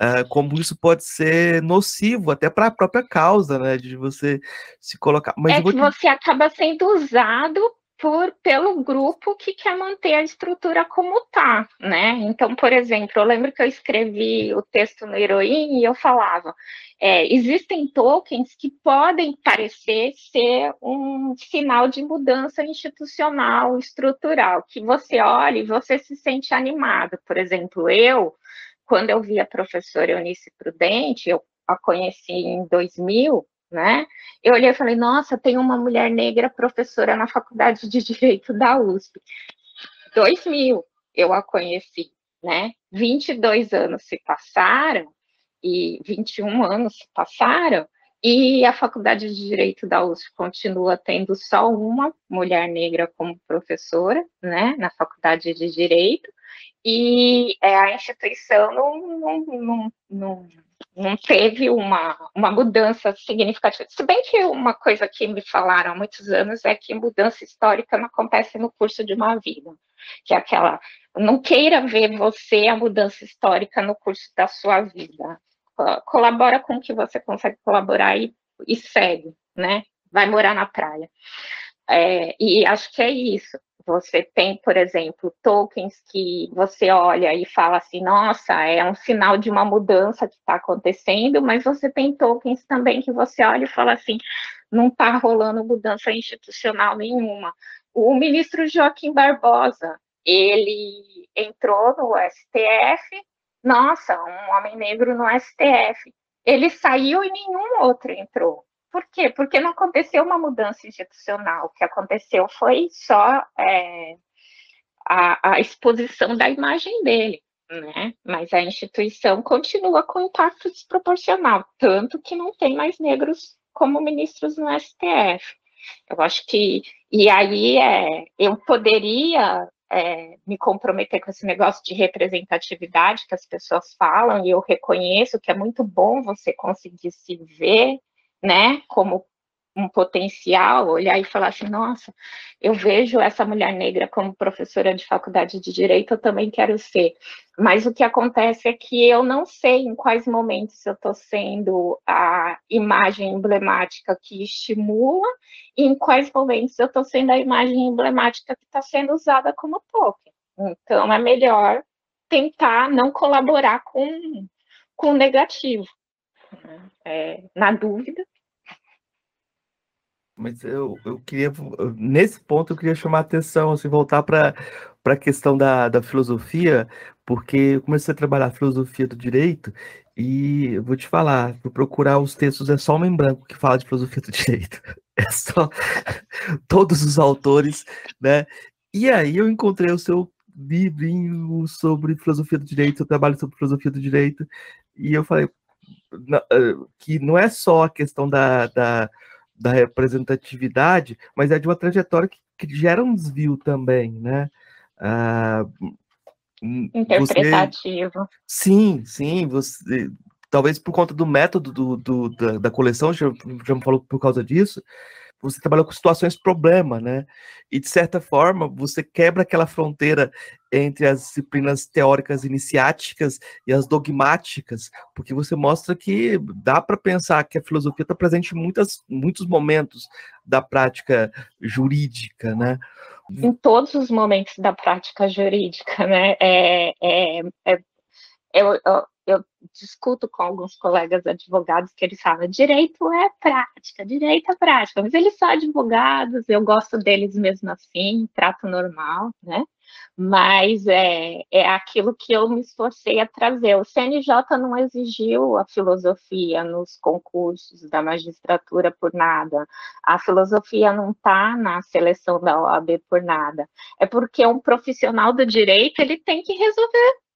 uh, como isso pode ser nocivo até para a própria causa, né? De você se colocar. Mas é que te... você acaba sendo usado por, pelo grupo que quer manter a estrutura como tá, né? Então, por exemplo, eu lembro que eu escrevi o texto no Heroin e eu falava, é, existem tokens que podem parecer ser um sinal de mudança institucional, estrutural, que você olha e você se sente animado. Por exemplo, eu, quando eu vi a professora Eunice Prudente, eu a conheci em 2000, né? Eu olhei e falei, nossa, tem uma mulher negra professora na Faculdade de Direito da USP. 2000 eu a conheci, né? 22 anos se passaram e 21 anos se passaram e a Faculdade de Direito da USP continua tendo só uma mulher negra como professora, né, na Faculdade de Direito, e é, a instituição não, não, não, não não teve uma, uma mudança significativa. Se bem que uma coisa que me falaram há muitos anos é que mudança histórica não acontece no curso de uma vida, que é aquela, não queira ver você a mudança histórica no curso da sua vida. Colabora com o que você consegue colaborar e, e segue, né? Vai morar na praia. É, e acho que é isso. Você tem, por exemplo, tokens que você olha e fala assim, nossa, é um sinal de uma mudança que está acontecendo, mas você tem tokens também que você olha e fala assim, não está rolando mudança institucional nenhuma. O ministro Joaquim Barbosa, ele entrou no STF, nossa, um homem negro no STF. Ele saiu e nenhum outro entrou. Por quê? Porque não aconteceu uma mudança institucional. O que aconteceu foi só é, a, a, exposição da imagem dele, né? Mas a instituição continua com impacto desproporcional, tanto que não tem mais negros como ministros no STF. Eu acho que e aí é, eu poderia é, me comprometer com esse negócio de representatividade que as pessoas falam, e eu reconheço que é muito bom você conseguir se ver né, como um potencial, olhar e falar assim, nossa, eu vejo essa mulher negra como professora de faculdade de direito, eu também quero ser. Mas o que acontece é que eu não sei em quais momentos eu estou sendo a imagem emblemática que estimula e em quais momentos eu estou sendo a imagem emblemática que está sendo usada como token. Então, é melhor tentar não colaborar com, com o negativo. Né? É, na dúvida. Mas eu, eu queria, nesse ponto, eu queria chamar a atenção, assim, voltar para a questão da, da filosofia, porque eu comecei a trabalhar a filosofia do direito e eu vou te falar, vou procurar os textos, é só homem branco que fala de filosofia do (laughs) direito. É só (laughs) todos os autores, né? E aí eu encontrei o seu livrinho sobre filosofia do direito, eu trabalho sobre filosofia do direito, e eu falei, eh, que não é só a questão da, da, da representatividade, mas é de uma trajetória que, que gera um desvio também, né? Ah, Interpretativo. Você, sim, sim, você, talvez por conta do método do, do da, da, coleção, já, já me falou por causa disso, você trabalha com situações problema, né? E de certa forma você quebra aquela fronteira entre as disciplinas teóricas iniciáticas e as dogmáticas, porque você mostra que dá para pensar que a filosofia está presente em muitas, muitos momentos da prática jurídica, né? Em todos os momentos da prática jurídica, né? É, é, é eu, eu, eu discuto com alguns colegas advogados que eles falam direito é prática, direito é prática, mas eles são advogados, eu gosto deles mesmo assim, trato normal, né? Mas é, é aquilo que eu me esforcei a trazer. O CNJ não exigiu a filosofia nos concursos da magistratura por nada. A filosofia não está na seleção da OAB por nada. É porque um profissional do direito ele tem que resolver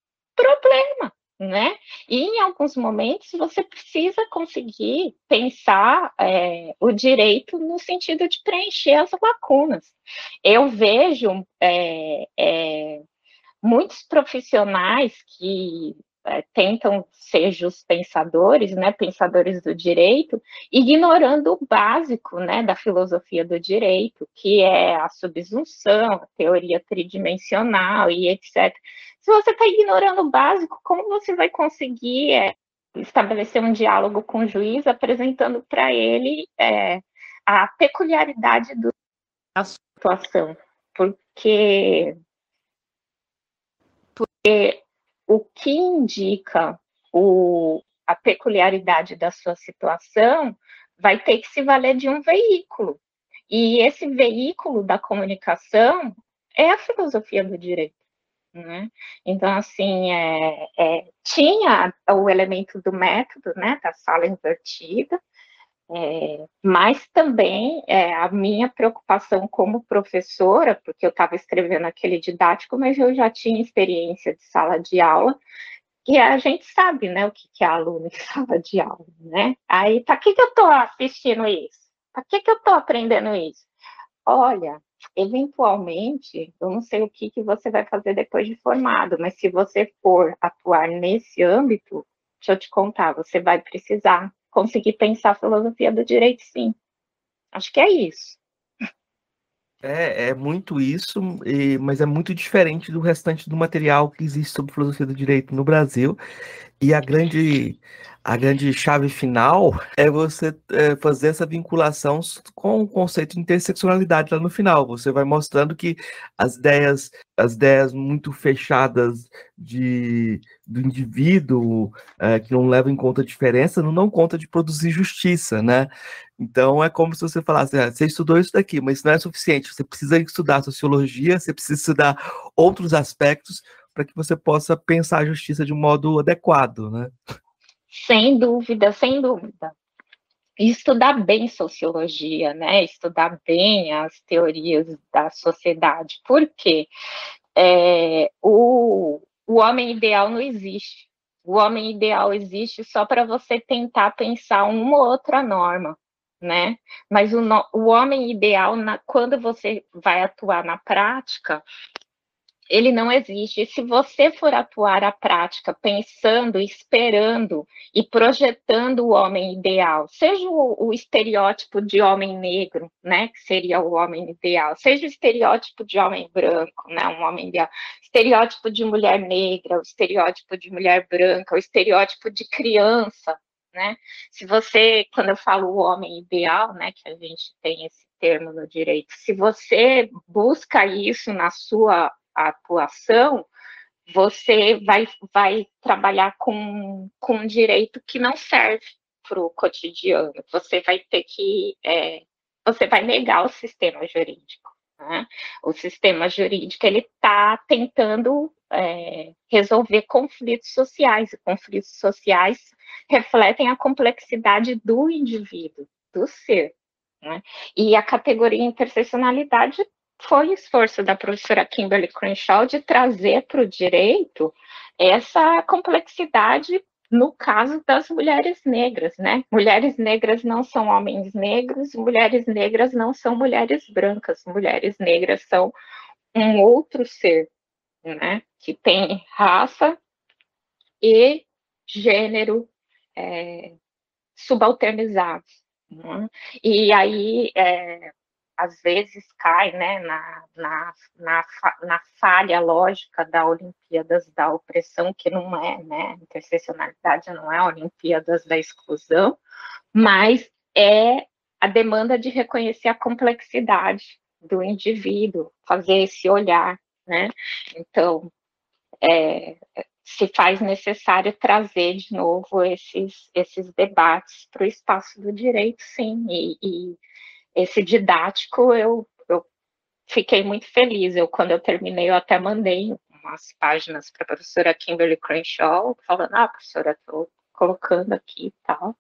né? E em alguns momentos você precisa conseguir pensar é, o direito no sentido de preencher as lacunas. Eu vejo é, é, muitos profissionais que é, tentam ser just pensadores, né, pensadores do direito, ignorando o básico, né, da filosofia do direito, que é a subsunção, a teoria tridimensional e etc. Se você está ignorando o básico, como você vai conseguir é, estabelecer um diálogo com o juiz, apresentando para ele é, a peculiaridade da situação? Porque porque o que indica o, a peculiaridade da sua situação vai ter que se valer de um veículo. E esse veículo da comunicação é a filosofia do direito. Né? Então, assim, é, é, tinha o elemento do método, né, da sala invertida, é, mas também é, a minha preocupação como professora, porque eu estava escrevendo aquele didático, mas eu já tinha experiência de sala de aula, e a gente sabe, né, o que, é aluno em (laughs) sala de aula, né? Aí, para que, que eu estou assistindo isso? Para que, que eu estou aprendendo isso? Olha, eventualmente, eu não sei o que, que você vai fazer depois de formado, mas se você for atuar nesse âmbito, deixa eu te contar, você vai precisar conseguir pensar a filosofia do direito, sim. Acho que é isso. É, é muito isso, e, mas é muito diferente do restante do material que existe sobre filosofia do direito no Brasil. E a grande, a grande chave final (laughs) é você é, fazer essa vinculação com o conceito de interseccionalidade lá no final. Você vai mostrando que as ideias, as ideias muito fechadas de, do indivíduo, é, que não levam em conta a diferença, não dão conta de produzir justiça, né? Então é como se você falasse, ah, você estudou isso daqui, mas isso não é suficiente. Você precisa estudar sociologia, você precisa estudar outros aspectos para que você possa pensar a justiça de um modo adequado, né? Sem dúvida, sem dúvida. estudar bem sociologia, né? Estudar bem as teorias da sociedade. Por quê? É, o, o homem ideal não existe. O homem ideal existe só para você tentar pensar uma ou outra norma, né? Mas o, o homem ideal, na, quando você vai atuar na prática, ele não existe. Se você for atuar a prática pensando, esperando e projetando o homem ideal, seja o, o, estereótipo de homem negro, né, que seria o homem ideal, seja o estereótipo de homem branco, né, um homem ideal, estereótipo de mulher negra, o estereótipo de mulher branca, o estereótipo de criança, né? Se você, quando eu falo o homem ideal, né, que a gente tem esse termo no direito, se você busca isso na sua atuação, você vai, vai trabalhar com, com um direito que não serve para o cotidiano. Você vai ter que. É, você vai negar o sistema jurídico. Né? O sistema jurídico ele está tentando é, resolver conflitos sociais, e conflitos sociais refletem a complexidade do indivíduo, do ser. Né? E a categoria interseccionalidade foi esforço da professora Kimberly Crenshaw de trazer para o direito essa complexidade no caso das mulheres negras, né? Mulheres negras não são homens negros, mulheres negras não são mulheres brancas, mulheres negras são um outro ser, né? Que tem raça e gênero é, subalternizados. Né? E aí, é, às vezes cai né, na, na, na, na, falha lógica da Olimpíadas da opressão, que não é, né? Interseccionalidade não é Olimpíadas da exclusão, mas é a demanda de reconhecer a complexidade do indivíduo, fazer esse olhar, né? Então, é, se faz necessário trazer de novo esses, esses debates para o espaço do direito, sim, e, e esse didático eu, eu fiquei muito feliz. Eu, quando eu terminei, eu até mandei umas páginas para a professora Kimberly Crenshaw, falando, ah, professora, estou colocando aqui e tal, o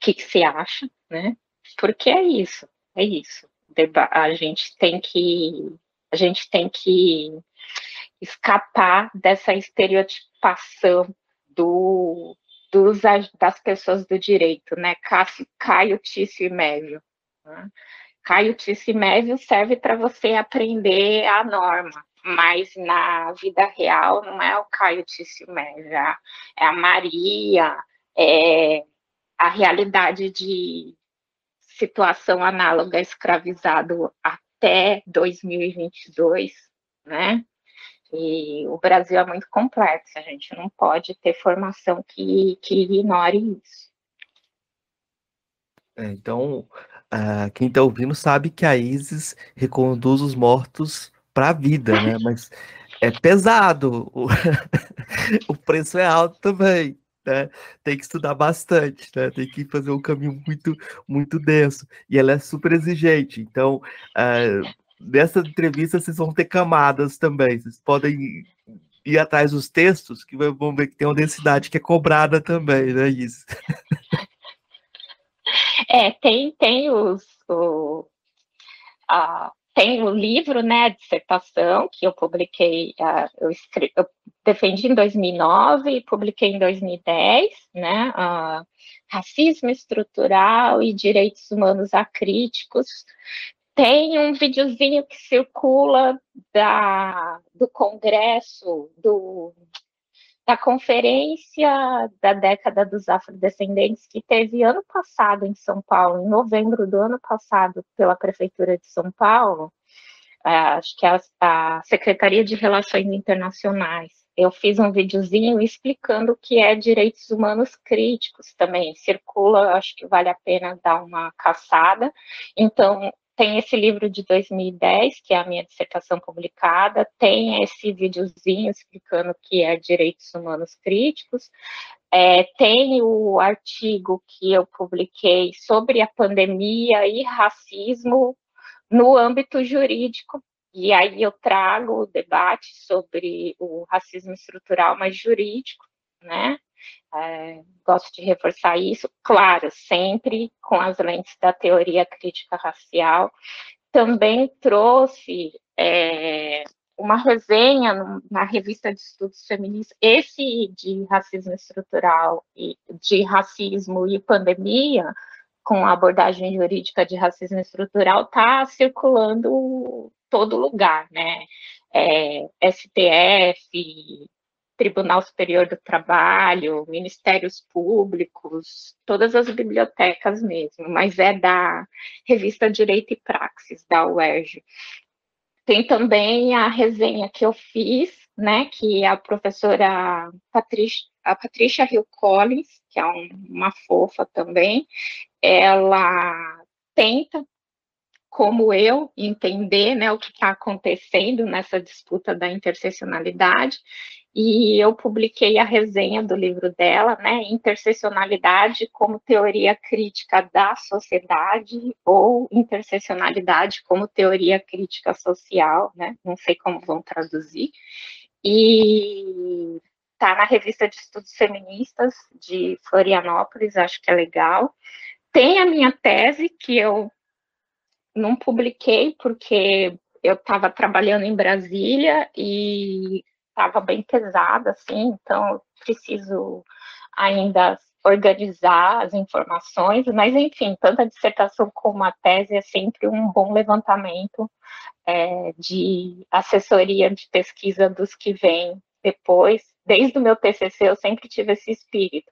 que, que você acha, né? Porque é isso, é isso. A gente tem que, a gente tem que escapar dessa estereotipação do, dos, das pessoas do direito, né? Caio, Tício e Mévio. Caio Tício e Mévio serve para você aprender a norma, mas na vida real não é o Caio Tício Mévio, é, é a Maria, é a realidade de situação análoga escravizado até 2022, né? E o Brasil é muito complexo, a gente não pode ter formação que, que ignore isso. É, então, uh, quem está ouvindo sabe que a ISIS reconduz os mortos para a vida, né? (laughs) Mas é pesado, o, (laughs) o preço é alto também. Né? Tem que estudar bastante, né? Tem que fazer um caminho muito, muito denso. E ela é super exigente. Então, uh, nessa entrevista vocês vão ter camadas também. Vocês podem ir atrás dos textos, que vão ver que tem uma densidade que é cobrada também, né? Isso. (laughs) É, tem, tem os. O, a, tem o livro, né, a dissertação, que eu publiquei, uh, eu, escrevi, eu, defendi em 2009 e publiquei em 2010, né, uh, Racismo Estrutural e Direitos Humanos Acríticos. Tem um videozinho que circula da, do congresso do da conferência da década dos afrodescendentes que teve ano passado em São Paulo, em novembro do ano passado, pela Prefeitura de São Paulo, é, acho que a, a Secretaria de Relações Internacionais. Eu fiz um videozinho explicando o que é direitos humanos críticos também. Circula, acho que vale a pena dar uma caçada. Então, tem esse livro de 2010, que é a minha dissertação publicada, tem esse videozinho explicando que é direitos humanos críticos, é, tem o artigo que eu publiquei sobre a pandemia e racismo no âmbito jurídico, e aí eu trago o debate sobre o racismo estrutural, mas jurídico, né? É, gosto de reforçar isso, claro, sempre com as lentes da teoria crítica racial. Também trouxe é, uma resenha na revista de estudos feministas, esse de racismo estrutural e de racismo e pandemia, com a abordagem jurídica de racismo estrutural, está circulando todo lugar, né? É, STF, Tribunal Superior do Trabalho, Ministérios Públicos, todas as bibliotecas mesmo, mas é da revista Direito e Praxis, da UERJ. Tem também a resenha que eu fiz, né, que a professora Patrícia, a Patrícia Hill Collins, que é um, uma fofa também, ela tenta como eu entender né, o que está acontecendo nessa disputa da interseccionalidade e eu publiquei a resenha do livro dela, né, Interseccionalidade como teoria crítica da sociedade ou interseccionalidade como teoria crítica social, né, não sei como vão traduzir, e tá na revista de estudos feministas de Florianópolis, acho que é legal. Tem a minha tese que eu não publiquei porque eu estava trabalhando em Brasília e estava bem pesada, assim, então preciso ainda organizar as informações, mas enfim, tanto a dissertação como a tese é sempre um bom levantamento é, de assessoria de pesquisa dos que vêm depois. Desde o meu TCC eu sempre tive esse espírito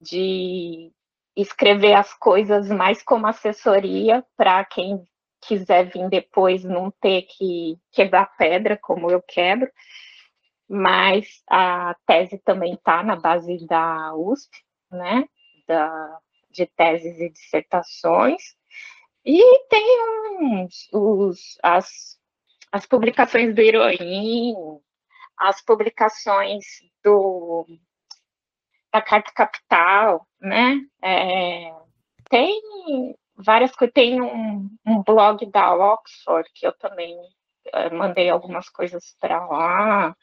de escrever as coisas mais como assessoria para quem quiser vir depois não ter que quebrar pedra como eu quebro mas a tese também está na base da USP, né, da, de teses e dissertações, e tem uns, os, as, as publicações do Heroin, as publicações do, da Carta Capital, né, é, tem várias coisas, tem um, um blog da Oxford, que eu também mandei algumas coisas para lá.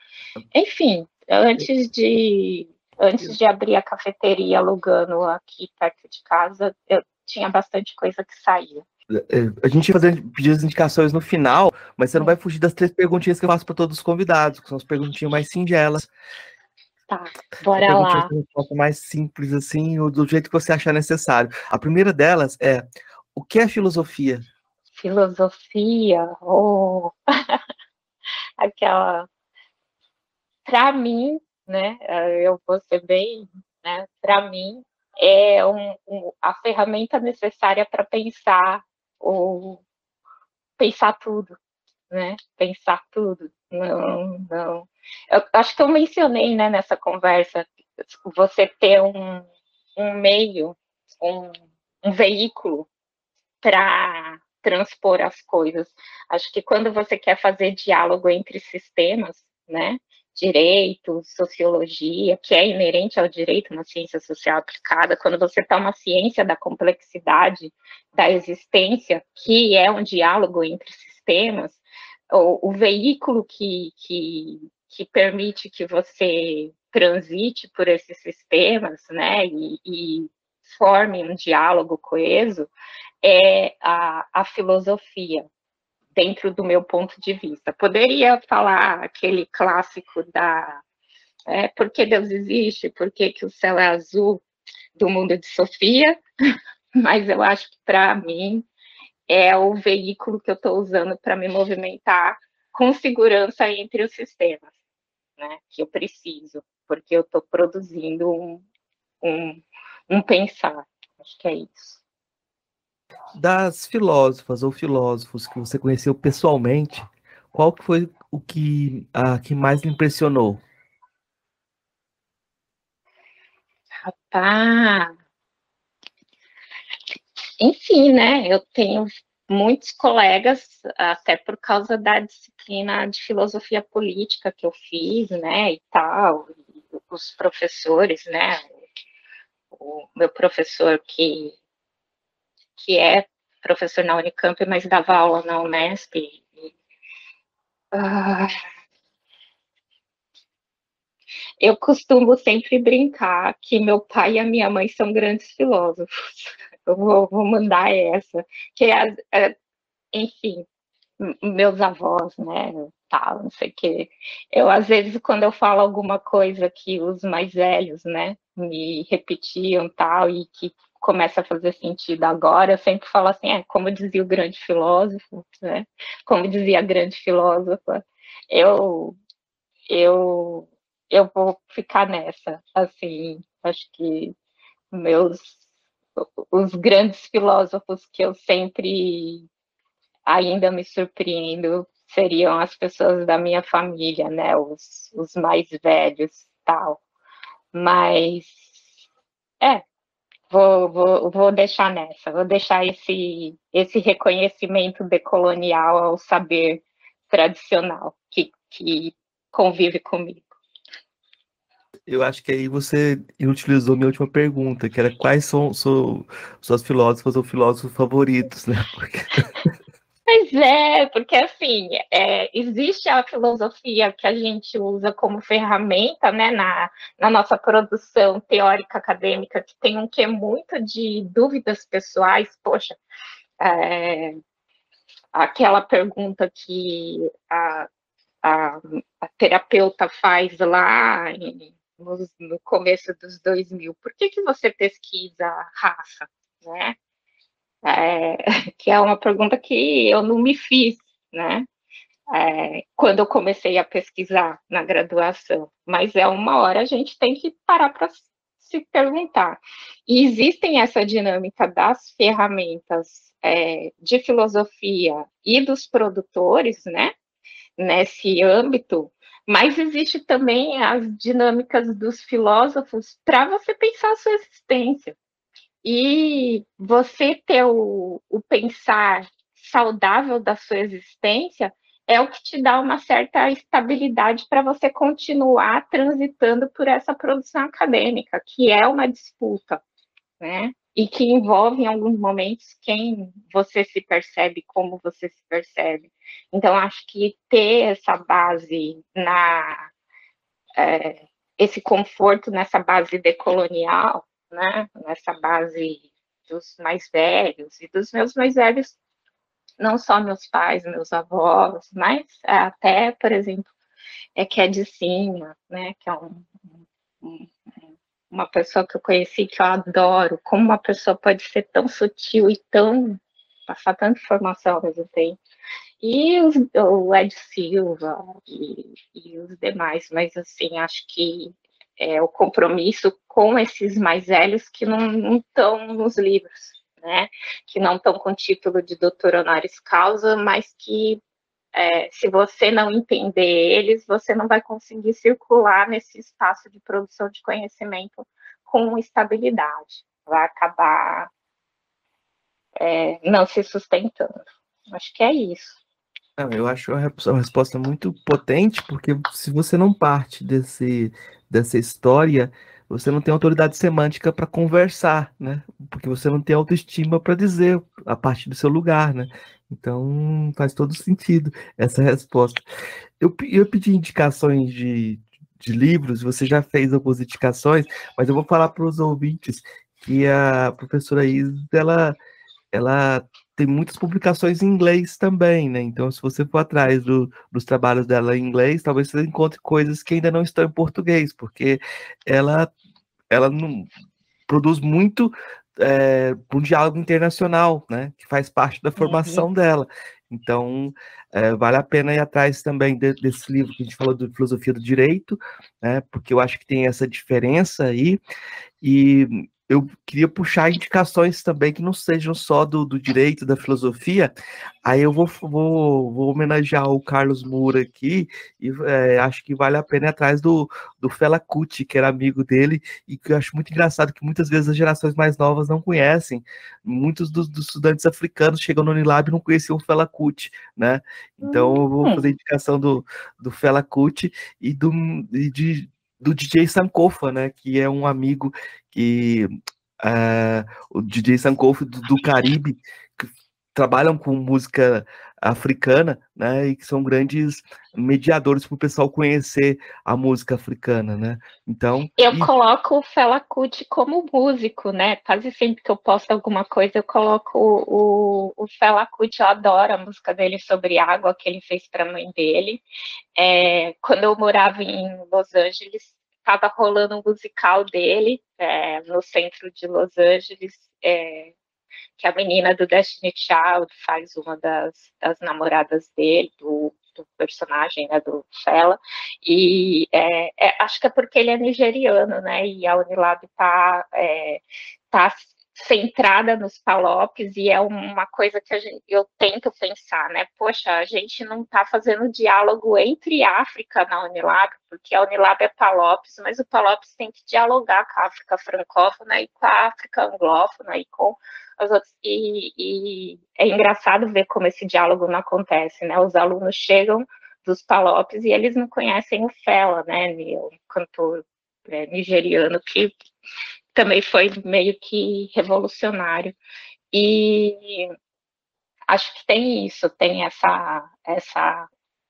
Enfim, antes de antes de abrir a cafeteria alugando aqui perto de casa, eu tinha bastante coisa que saía. é, a gente vai fazer pedir as indicações no final, mas você não vai fugir das três perguntinhas que eu faço para todos os convidados, que são as perguntinhas mais singelas. Tá, bora lá. mais simples, assim, do jeito que você achar necessário. A primeira delas é: o que é filosofia? Filosofia, oh. (laughs) aquela. Para mim, né, eu vou ser bem, né, para mim, é um, um, a ferramenta necessária para pensar ou pensar tudo, né? Pensar tudo. Não, não. Eu acho que eu mencionei, né, nessa conversa, você ter um, um meio, um, um veículo para transpor as coisas. Acho que quando você quer fazer diálogo entre sistemas, né, direito, sociologia, que é inerente ao direito na ciência social aplicada, quando você toma ciência da complexidade da existência, que é um diálogo entre sistemas, o, o veículo que, que, que permite que você transite por esses sistemas, né, e, e forme um diálogo coeso, é a, a filosofia, dentro do meu ponto de vista. Poderia falar aquele clássico da é, por que Deus existe, por que, que o céu é azul do mundo de Sofia, (laughs) mas eu acho que para mim é o veículo que eu estou usando para me movimentar com segurança entre os sistemas, né, que eu preciso, porque eu estou produzindo um, um, um pensar. Acho que é isso das filósofas ou filósofos que você conheceu pessoalmente, qual que foi o que, a, que mais lhe impressionou? Rapaz, enfim, né? Eu tenho muitos colegas, até por causa da disciplina de filosofia política que eu fiz, né, e tal, os professores, né, o meu professor que que é professor na Unicamp, mas dava aula na Unesp. E, ah, eu costumo sempre brincar que meu pai e a minha mãe são grandes filósofos. (laughs) Eu vou, vou mandar essa. Que é, é, enfim, meus avós, né? Tal, não sei o quê. Eu, às vezes, quando eu falo alguma coisa que os mais velhos, né, me repetiam tal, e que começa a fazer sentido agora, eu sempre falo assim, é, como dizia o grande filósofo, né? Como dizia a grande filósofa, eu eu eu vou ficar nessa, assim, acho que meus os grandes filósofos que eu sempre ainda me surpreendo seriam as pessoas da minha família, né, os, os mais velhos, tal. Mas é, Vou, vou, vou deixar nessa, vou deixar esse, esse reconhecimento decolonial ao saber tradicional que, que convive comigo. Eu acho que aí você utilizou minha última pergunta, que era quais são, são suas filósofas ou filósofos favoritos, né? Porque... Pois é, porque assim, é, existe a filosofia que a gente usa como ferramenta né, na, na nossa produção teórica acadêmica, que tem um que muito de dúvidas pessoais, poxa, é, aquela pergunta que a, a, a terapeuta faz lá em, no, no, começo dos 2000, por que, que você pesquisa raça, né? É, (laughs) que é uma pergunta que eu não me fiz, né? É, quando eu comecei a pesquisar na graduação, mas é uma hora a gente tem que parar para se perguntar. E existem essa dinâmica das ferramentas é, de filosofia e dos produtores, né? Nesse âmbito, mas existe também as dinâmicas dos filósofos para você pensar a sua existência. E você ter o, o pensar saudável da sua existência é o que te dá uma certa estabilidade para você continuar transitando por essa produção acadêmica, que é uma disputa, né? E que envolve em alguns momentos quem você se percebe, como você se percebe. Então, acho que ter essa base na é, esse conforto nessa base decolonial né, nessa base dos mais velhos e dos meus mais velhos, não só meus pais, meus avós, mas até, por exemplo, é que é de cima, né, que é um, um, uma pessoa que eu conheci que eu adoro, como uma pessoa pode ser tão sutil e tão passar tanta informação ao mesmo tempo. E os, o Ed Silva e, e os demais, mas assim, acho que é, o compromisso com esses mais velhos que não estão nos livros, né? Que não estão com título de doutor honoris causa, mas que é, se você não entender eles, você não vai conseguir circular nesse espaço de produção de conhecimento com estabilidade. Vai acabar é, não se sustentando. Acho que é isso. Não, eu acho uma resposta muito potente, porque se você não parte desse, dessa história, você não tem autoridade semântica para conversar, né? Porque você não tem autoestima para dizer a partir do seu lugar, né? Então faz todo sentido essa resposta. Eu, eu pedi indicações de, de livros, você já fez algumas indicações, mas eu vou falar para os ouvintes que a professora Isis, ela, ela tem muitas publicações em inglês também, né? Então, se você for atrás do, dos trabalhos dela em inglês, talvez você encontre coisas que ainda não estão em português, porque ela, ela não, produz muito é, um diálogo internacional, né? Que faz parte da formação uhum. dela. Então, é, vale a pena ir atrás também de, desse livro que a gente falou de filosofia do direito, né? Porque eu acho que tem essa diferença aí. E eu queria puxar indicações também que não sejam só do, do direito, da filosofia. Aí eu vou, vou, vou homenagear o Carlos Moura aqui e é, acho que vale a pena ir atrás do, do Fela Kuti, que era amigo dele, e que eu acho muito engraçado que muitas vezes as gerações mais novas não conhecem. Muitos dos, dos estudantes africanos chegam no Unilab e não conheciam o Fela Kuti, né? Então eu vou hum. fazer indicação do, do Fela Kuti e do, e de do DJ Sankofa, né? Que é um amigo que uh, o DJ Sankofa do, do Caribe que trabalham com música africana, né, e que são grandes mediadores para o pessoal conhecer a música africana, né? Então eu e... coloco o Fela Kuti como músico, né? Quase sempre que eu posto alguma coisa eu coloco o, o, Fela Kuti. Eu adoro a música dele sobre água que ele fez para a mãe dele. É, quando eu morava em Los Angeles estava rolando um musical dele é, no centro de Los Angeles. É, que a menina do Destiny Child faz uma das, das namoradas dele, do, do personagem, né, do Fela, e é, é, acho que é porque ele é nigeriano, né, e a Unilab está é, tá centrada nos palopes e é uma coisa que gente, eu tento pensar, né? Poxa, a gente não está fazendo diálogo entre África na Unilab, porque a Unilab é palopes, mas o palopes tem que dialogar com a África francófona e com a África anglófona e com as outras. E, e é engraçado ver como esse diálogo não acontece, né? Os alunos chegam dos palopes e eles não conhecem o Fela, né? O cantor é, nigeriano que também foi meio que revolucionário. E acho que tem isso, tem essa, essa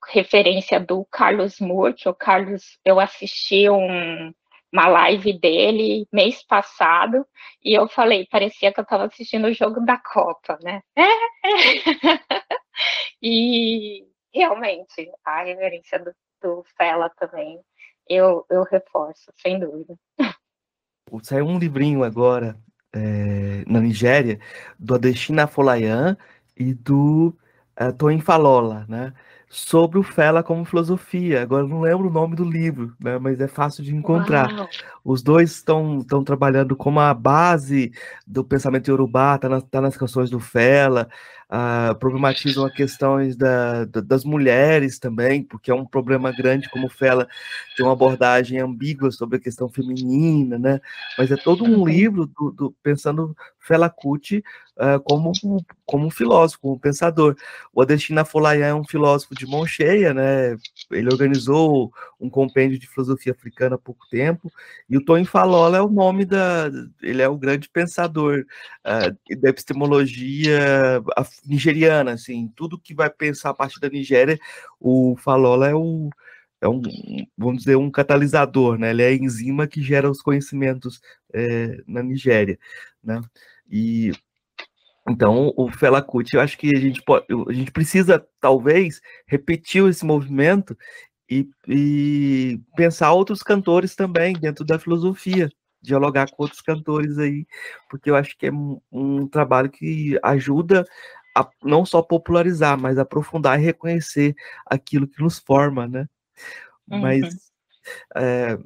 referência do Carlos Moore, que o Carlos, eu assisti um, uma live dele mês passado, e eu falei, parecia que eu estava assistindo o jogo da Copa, né? É, é. (laughs) e realmente, a reverência do, do Fela também, eu, eu reforço, sem dúvida. (laughs) Saiu um livrinho agora é, na Nigéria do Adesina Folayan e do é, Toyin Falola, né? Sobre o Fela como filosofia. Agora não lembro o nome do livro, né? Mas é fácil de encontrar. Uau. Os dois estão trabalhando como a base do pensamento iorubá, tá, na, tá nas canções do Fela uh, problematizam a questões da, da, das mulheres também, porque é um problema grande, como Fela tem uma abordagem ambígua sobre a questão feminina, né? Mas é todo um livro do, do pensando Fela Kuti uh, como, como um filósofo, como um pensador. O Adestina Folayan é um filósofo de mão cheia, né? Ele organizou um compêndio de filosofia africana há pouco tempo, e o Tony Falola é o nome da. Ele é o grande pensador uh, da epistemologia nigeriana, assim, tudo que vai pensar a partir da Nigéria, o Falola é o é um, vamos dizer, um catalisador, né? Ele é a enzima que gera os conhecimentos é, na Nigéria, né? E então, o Fela Kuti, eu acho que a gente, pode, a gente precisa, talvez, repetir esse movimento e, e, pensar outros cantores também dentro da filosofia, dialogar com outros cantores aí, porque eu acho que é um, um trabalho que ajuda a não só popularizar, mas aprofundar e reconhecer aquilo que nos forma, né? Uhum. Mas é,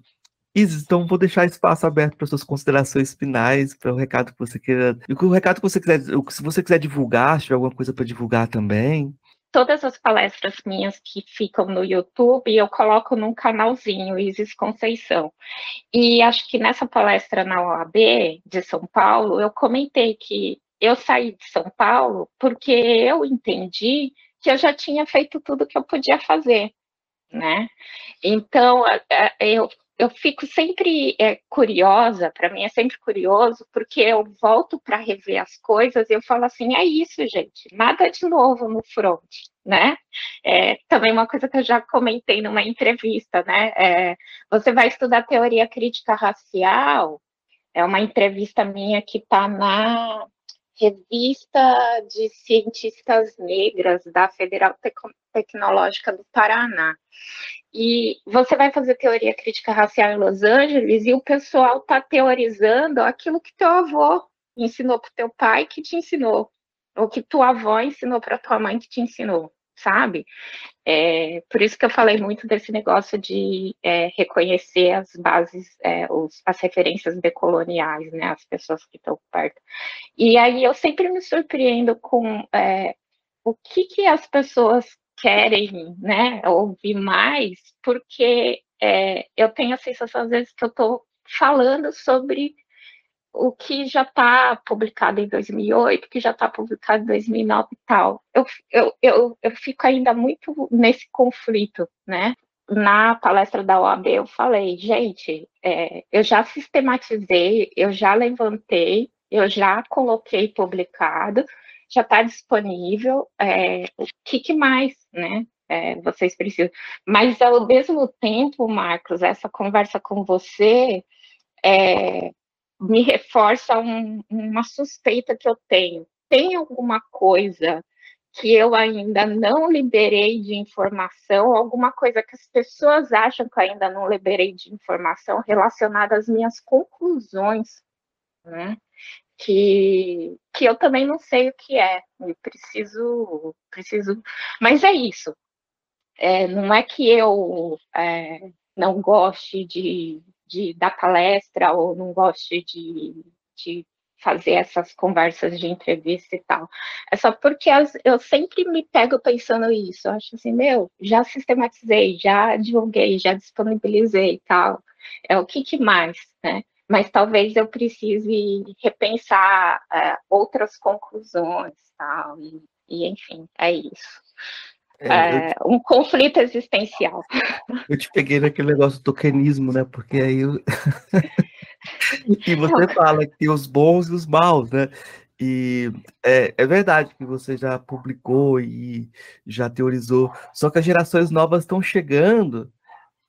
Isis, então vou deixar espaço aberto para suas considerações finais, para o recado que você queira. E o recado que você quiser, se você quiser divulgar, se tiver alguma coisa para divulgar também. Todas as palestras minhas que ficam no YouTube, eu coloco num canalzinho, Isis Conceição. E acho que nessa palestra na OAB de São Paulo, eu comentei que eu saí de São Paulo porque eu entendi que eu já tinha feito tudo que eu podia fazer, né? Então, eu eu fico sempre é, curiosa, para mim é sempre curioso, porque eu volto para rever as coisas e eu falo assim, é isso, gente, nada de novo no front, né? É, também uma coisa que eu já comentei numa entrevista, né? É, você vai estudar teoria crítica racial, é uma entrevista minha que está na revista de cientistas negras da Federal Tecnológica do Paraná. E você vai fazer teoria crítica racial em Los Angeles e o pessoal está teorizando aquilo que teu avô ensinou para teu pai que te ensinou, ou que tua avó ensinou para tua mãe que te ensinou, sabe? É, por isso que eu falei muito desse negócio de é, reconhecer as bases, é, os, as referências decoloniais, né, as pessoas que estão perto. E aí eu sempre me surpreendo com é, o que, que as pessoas querem né, ouvir mais, porque é, eu tenho a sensação, às vezes, que eu estou falando sobre o que já está publicado em 2008, que já está publicado em 2009 e tal. Eu, eu, eu, eu fico ainda muito nesse conflito, né? Na palestra da OAB eu falei, gente, é, eu já sistematizei, eu já levantei, eu já coloquei publicado, já está disponível, é, o que, que, mais, né? É, vocês precisam. Mas ao mesmo tempo, Marcos, essa conversa com você é, me reforça um, uma suspeita que eu tenho. Tem alguma coisa que eu ainda não liberei de informação, alguma coisa que as pessoas acham que eu ainda não liberei de informação relacionada às minhas conclusões, né? Que, que eu também não sei o que é. Eu preciso, preciso. Mas é isso. É, não é que eu é, não goste de, de dar palestra ou não goste de, de fazer essas conversas de entrevista e tal. É só porque as, eu sempre me pego pensando isso. Eu acho assim, meu, já sistematizei, já divulguei, já disponibilizei e tal. É o que, que mais, né? Mas talvez eu precise repensar é, outras conclusões, tal, e, e, enfim, é isso. É, é, um conflito existencial. Eu te peguei naquele negócio do tokenismo, né? Porque aí eu... (laughs) e você fala que tem os bons e os maus, né? E é, é, verdade que você já publicou e já teorizou, só que as gerações novas estão chegando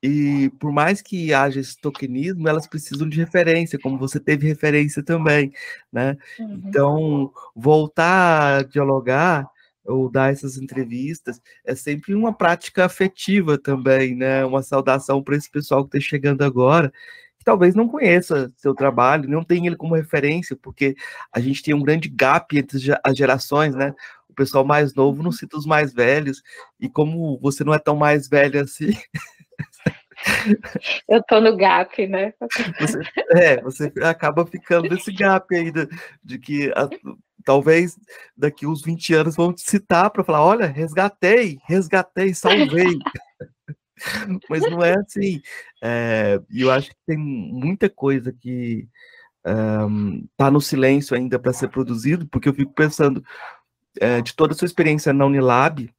e por mais que haja esse tokenismo, elas precisam de referência, como você teve referência também, né? Uhum. Então, voltar a dialogar ou dar essas entrevistas é sempre uma prática afetiva também, né? Uma saudação para esse pessoal que está chegando agora, que talvez não conheça seu trabalho, não tenha ele como referência, porque a gente tem um grande gap entre as gerações, né? O pessoal mais novo não uhum. cita os mais velhos, e como você não é tão mais velho assim, (laughs) Eu tô no gap, né? Você, é, você acaba ficando nesse gap aí de, de que a, talvez daqui uns 20 anos vão te citar para falar: olha, resgatei, resgatei, salvei. (laughs) Mas não é assim. É, eu acho que tem muita coisa que um, tá no silêncio ainda para ser produzido, porque eu fico pensando é, de toda a sua experiência na Unilab,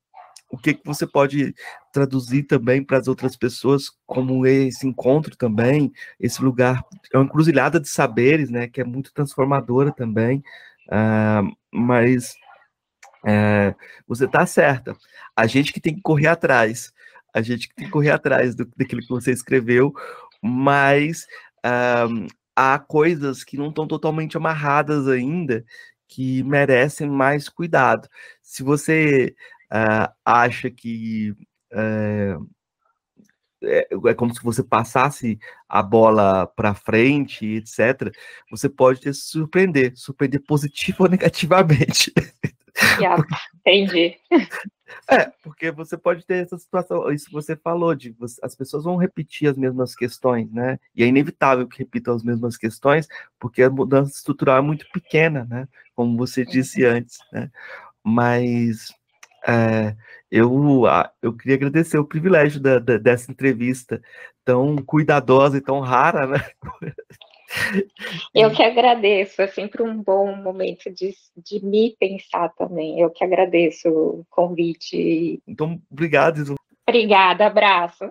o que, que você pode traduzir também para as outras pessoas, como esse encontro também, esse lugar, é uma encruzilhada de saberes, né, que é muito transformadora também, uh, mas uh, você está certa, a gente que tem que correr atrás, a gente que tem que correr atrás do, daquilo que você escreveu, mas uh, há coisas que não estão totalmente amarradas ainda, que merecem mais cuidado. Se você uh, acha que uh, é, é, como se você passasse a bola para frente, etc., você pode se surpreender, surpreender positivo ou (laughs) negativamente. Yeah, entendi. É, porque você pode ter essa situação, isso que você falou, de você, as pessoas vão repetir as mesmas questões, né? E é inevitável que repitam as mesmas questões, porque a mudança estrutural é muito pequena, né? Como você disse uhum. antes, né? Mas é, eu, eu queria agradecer o privilégio da, da, dessa entrevista tão cuidadosa e tão rara, né? (laughs) Eu que agradeço, é sempre um bom momento de, de me pensar também. Eu que agradeço o convite. Então, obrigado. Obrigada, abraço.